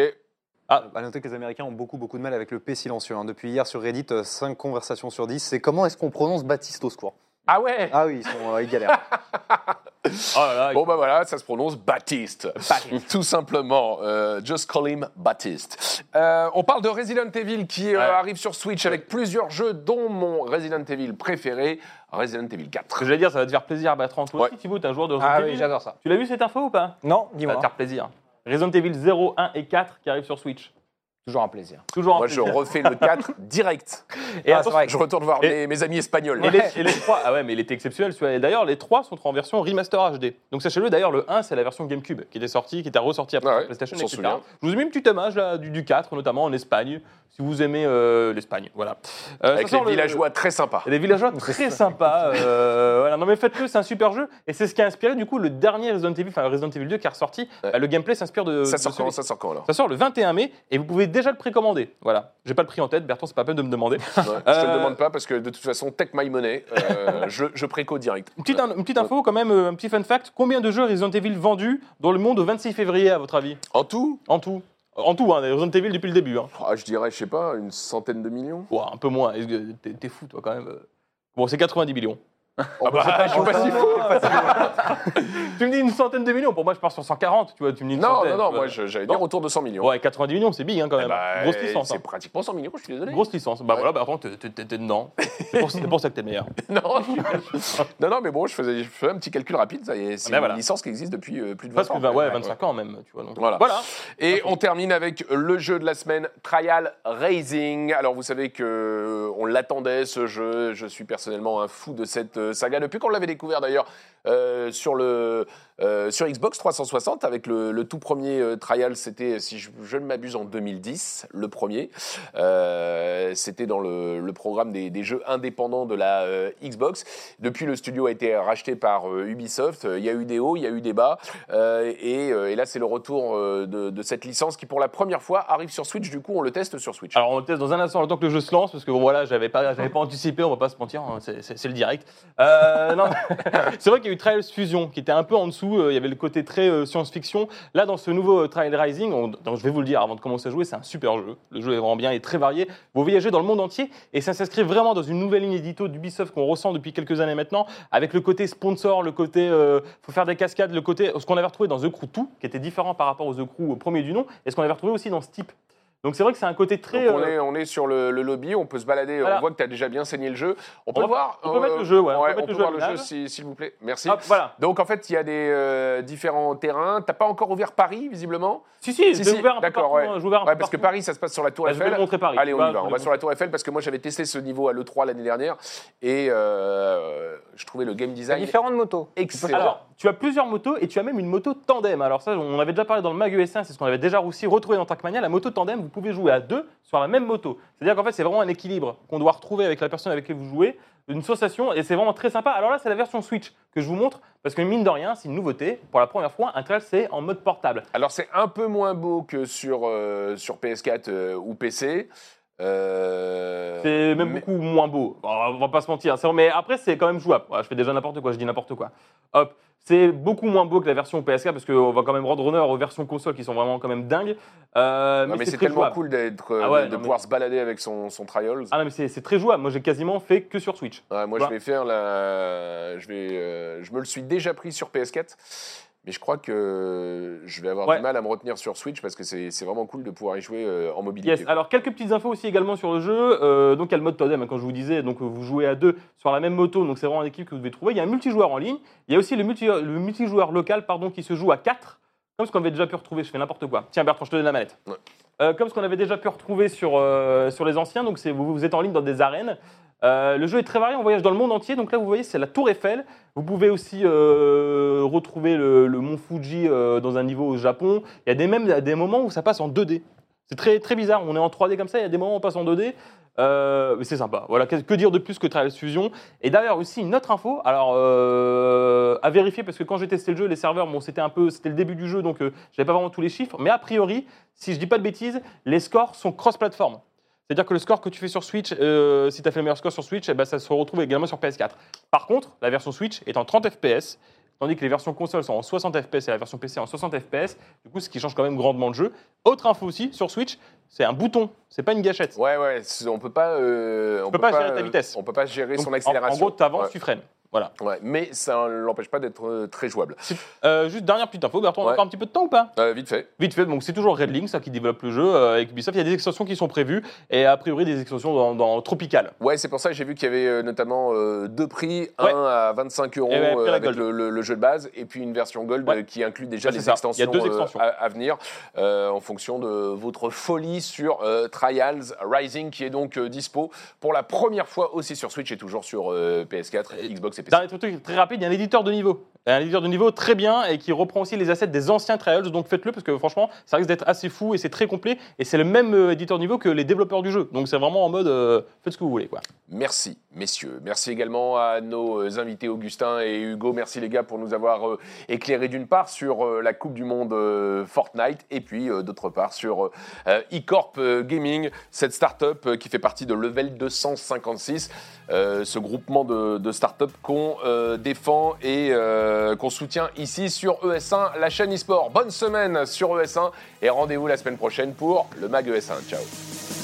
À noter que les Américains ont beaucoup, beaucoup de mal avec le P silencieux. hein. Depuis hier sur Reddit, 5 conversations sur 10. C'est comment est-ce qu'on prononce Baptiste au secours? Ah ouais Ah oui, ils, sont, euh, ils galèrent. oh là là, Bon bah voilà, ça se prononce Baptiste. Tout simplement, euh, just call him Baptiste. Euh, on parle de Resident Evil qui euh, arrive sur Switch avec plusieurs jeux, dont mon Resident Evil préféré, Resident Evil Ce 4. que j'allais dire, ça va te faire plaisir, Bertrand. Toi Ouais. aussi, Thibaut, t'es un joueur de Resident Ah Evil. oui, j'adore ça. Tu l'as vu cette info ou pas? Non, Ça va dis-moi. te faire plaisir. Resident Evil 0, 1 et 4 qui arrivent sur Switch. Toujours un plaisir. Toujours un Moi je refais le 4 direct. Et Ah, attention. Je retourne voir Et- mes, mes amis espagnols. Et les, et les trois, ah ouais, mais il était exceptionnel celui-là. Et D'ailleurs, les trois sont en version remaster HD. Donc sachez-le, d'ailleurs, le 1, c'est la version GameCube qui était sortie, qui était ressortie après Ah ouais, PlayStation, etc. souvient. Je vous ai mis une petite image là, du, du 4, notamment en Espagne, si vous aimez euh, l'Espagne. Voilà. Euh, Avec les le- villageois très sympas. Des villageois très sympas. euh, voilà. Non mais faites-le, c'est un super jeu. Et c'est ce qui a inspiré du coup le dernier Resident Evil, enfin Resident Evil 2 qui est ressorti. Ouais. Bah, le gameplay s'inspire de. Ça de sort quand celui- Ça sort quand alors Ça sort le 21 mai et vous pouvez déjà le précommander. Voilà. J'ai pas le prix en tête, Bertrand, c'est pas la peine de me demander. Ouais, Je te le Euh, demande pas parce que de toute façon, Tech My Money, euh, je, je préco direct. Une petite, une petite info quand même, euh, un petit fun fact. Combien de jeux Resident Evil vendus dans le monde au 26 février à votre avis? En tout, En tout. En tout, hein, Resident Evil depuis le début. Hein. ah, je dirais, je sais pas, une centaine de millions. Ouah, un peu moins. T'es fou toi quand même. Bon, c'est 90 millions. Ah bah, je suis pas si fou. Tu me dis une centaine de millions, pour moi je pars sur 140, tu vois, tu me dis une Non, centaine, non, non, moi j'allais dire autour de 100 millions. Ouais, 90 millions, c'est big hein, quand Eh même. bah, Grosse licence. C'est hein. pratiquement 100 millions, je suis désolé. Grosse licence. Bah Ouais. voilà, bah attends, t'es- t'es dedans. C'est pour, ça que t'es meilleur. non, non, non, mais bon, je faisais, je faisais un petit calcul rapide. est, C'est ben une voilà. licence qui existe depuis euh, plus de 20 Presque ans. 20, ouais, Ouais, 25 ans même, tu vois. donc. Voilà. voilà. Et on termine avec le jeu de la semaine, Trial Racing. Alors vous savez que euh, on l'attendait ce jeu. Je suis personnellement un fou de cette saga depuis qu'on l'avait découvert d'ailleurs euh, sur le euh, sur Xbox 360 avec le, tout premier euh, Trial. C'était si je, ne m'abuse en 2010, le premier. Euh, C'était dans le, programme des, jeux indépendants de la euh, Xbox. Depuis le studio a été racheté par Ubisoft. Il y a eu des hauts, il y a eu des bas. Et, là, c'est le retour de, cette licence qui, pour la première fois, arrive sur Switch. Du coup, on le teste sur Switch. Alors on le teste dans un instant, le temps que le jeu se lance, parce que bon voilà, j'avais pas, j'avais pas anticipé, on va pas se mentir, hein, c'est- c'est le direct. Non, c'est vrai qu'il y a eu Trials Fusion, qui était un peu en dessous, euh, il y avait le côté très euh, science-fiction. Là, dans ce nouveau euh, Trial Rising, on- je vais vous le dire avant de commencer à jouer, c'est un super jeu. Le jeu est vraiment bien, est très varié. Vous voyagez dans le monde entier, et ça s'inscrit vraiment dans une nouvelle ligne édito d'Ubisoft qu'on ressent depuis quelques années maintenant, avec le côté sponsor, le côté euh, faut faire des cascades, le côté ce qu'on avait retrouvé dans The Crew 2, qui était différent par rapport aux The Crew au premier du nom, et ce qu'on avait retrouvé aussi dans Steep. Donc c'est vrai que c'est un côté très... Donc, on, euh, est, on est sur le, le lobby, on peut se balader, Voilà. on voit que tu as déjà bien saigné le jeu. On peut va- voir on peut mettre le jeu, ouais, on peut mettre le jeu voir à le jeu, l'image. si- s'il vous plaît. Merci. hop, voilà. Donc en fait, il y a des euh, différents terrains. T'as pas encore ouvert Paris, visiblement? Si, si, Si, j'ai si, ouvert un peu d'accord, partout, ouais. j'ai ouvert un Ouais, peu parce que. Paris, ça se passe sur la Tour Bah, je vais Eiffel. montrer Paris. Allez, on Bah, y va. On va sur la Tour Eiffel parce que moi, j'avais testé ce niveau à l'E3 l'année dernière et euh, je trouvais le game design différentes motos. excellent. Alors, tu as plusieurs motos et tu as même une moto tandem. Alors ça, on avait déjà parlé dans le Mag ES1, c'est ce qu'on avait déjà aussi retrouvé dans Trackmania. La moto tandem, vous pouvez jouer à deux sur la même moto. C'est-à-dire qu'en fait, c'est vraiment un équilibre qu'on doit retrouver avec la personne avec qui vous jouez, une sensation, et c'est vraiment très sympa. Alors là, c'est la version Switch que je vous montre, parce que mine de rien, c'est une nouveauté. Pour la première fois, un trail, c'est en mode portable. Alors c'est un peu moins beau que sur, euh, sur PS4 euh, ou PC. Euh, C'est même mais- beaucoup moins beau. On va pas se mentir. c'est- Mais après, c'est quand même jouable. Je fais déjà n'importe quoi, je dis n'importe quoi. Hop. C'est beaucoup moins beau que la version PS4 parce qu'on va quand même rendre honneur aux versions console qui sont vraiment quand même dingues. Euh, Non, mais c'est tellement jouable. cool d'être, euh, Ah ouais, de, mais- pouvoir se balader avec son, son Trials. Ah non, mais c'est c'est très jouable. Moi, j'ai quasiment fait que sur Switch. Ouais, moi, je vais faire la. Je, vais, euh, je me le suis déjà pris sur PS4, mais je crois que je vais avoir Ouais. du mal à me retenir sur Switch parce que c'est vraiment cool de pouvoir y jouer euh, en mobilité. Yes. Alors quelques petites infos aussi également sur le jeu. Euh, donc il y a le mode tandem, hein, comme je vous disais. Donc euh, vous jouez à deux sur la même moto. Donc c'est vraiment une équipe que vous devez trouver. Il y a un multijoueur en ligne. Il y a aussi le, multi- le multijoueur local, pardon, qui se joue à 4 Comme ce qu'on avait déjà pu retrouver. Je fais n'importe quoi. Tiens Bertrand, je te donne la manette. Ouais. Euh, comme ce qu'on avait déjà pu retrouver sur, sur les anciens. Donc vous, vous êtes en ligne dans des arènes. Euh, le jeu est très varié, on voyage dans le monde entier. Donc là, vous voyez, c'est la Tour Eiffel. Vous pouvez aussi euh, retrouver le, mont Fuji euh, dans un niveau au Japon. Il y a des, même des moments où ça passe en 2D. C'est très, très bizarre. On est en 3D comme ça, il y a des moments où on passe en 2D. Euh, mais c'est sympa. Voilà, que, dire de plus que Trials Fusion Et d'ailleurs aussi une autre info. Alors à vérifier parce que quand j'ai testé le jeu, les serveurs, bon, c'était un peu, c'était le début du jeu, donc j'avais pas vraiment tous les chiffres. Mais a priori, si je dis pas de bêtises, les scores sont cross-platform. C'est-à-dire que le score que tu fais sur Switch, euh, si tu as fait le meilleur score sur Switch, eh ben, ça se retrouve également sur PS4. Par contre, la version Switch est en 30 FPS, tandis que les versions consoles sont en 60 FPS et la version PC en 60 FPS. Du coup, ce qui change quand même grandement le jeu. Autre info aussi, sur Switch, c'est un bouton, c'est pas une gâchette. Ouais, ouais, on peut pas. euh, on peut pas gérer ta vitesse. On peut pas gérer Donc, son en- accélération. En, gros, tu avances, Ouais, tu freines. Voilà. ouais, mais ça ne l'empêche pas d'être euh, très jouable. Euh, juste dernière petite info, Bertrand, on a Ouais. encore un petit peu de temps ou pas? Euh, vite fait. Vite fait, donc c'est toujours Red Link, ça qui développe le jeu avec Ubisoft. Il y a des extensions qui sont prévues et a priori des extensions dans, dans Tropical. Ouais, c'est pour ça que j'ai vu qu'il y avait notamment euh, deux prix, Ouais. un à 25 euros avec le, le- le jeu de base, et puis une version Gold qui inclut déjà les extensions, Il y a deux extensions. à, à venir en fonction de votre folie sur Trials Rising qui est donc dispo pour la première fois aussi sur Switch et toujours sur euh, PS4, Et Xbox et PC. Dernier truc très rapide, il y a un éditeur de niveau. Un éditeur de niveau très bien et qui reprend aussi les assets des anciens Trials, donc faites-le parce que franchement, ça risque d'être assez fou et c'est très complet. Et c'est le même euh, éditeur de niveau que les développeurs du jeu. Donc c'est vraiment en mode euh, faites ce que vous voulez. quoi. Merci, messieurs. Merci également à nos euh, invités Augustin et Hugo. Merci les gars pour nous avoir euh, éclairé d'une part sur euh, la Coupe du Monde Fortnite et puis d'autre part sur eCorp Gaming, cette start-up qui fait partie de Level 256, euh, ce groupement de, de start-up qu'on défend et qu'on soutient ici sur ES1, la chaîne eSport. Bonne semaine sur ES1 et rendez-vous la semaine prochaine pour le Mag ES1. Ciao.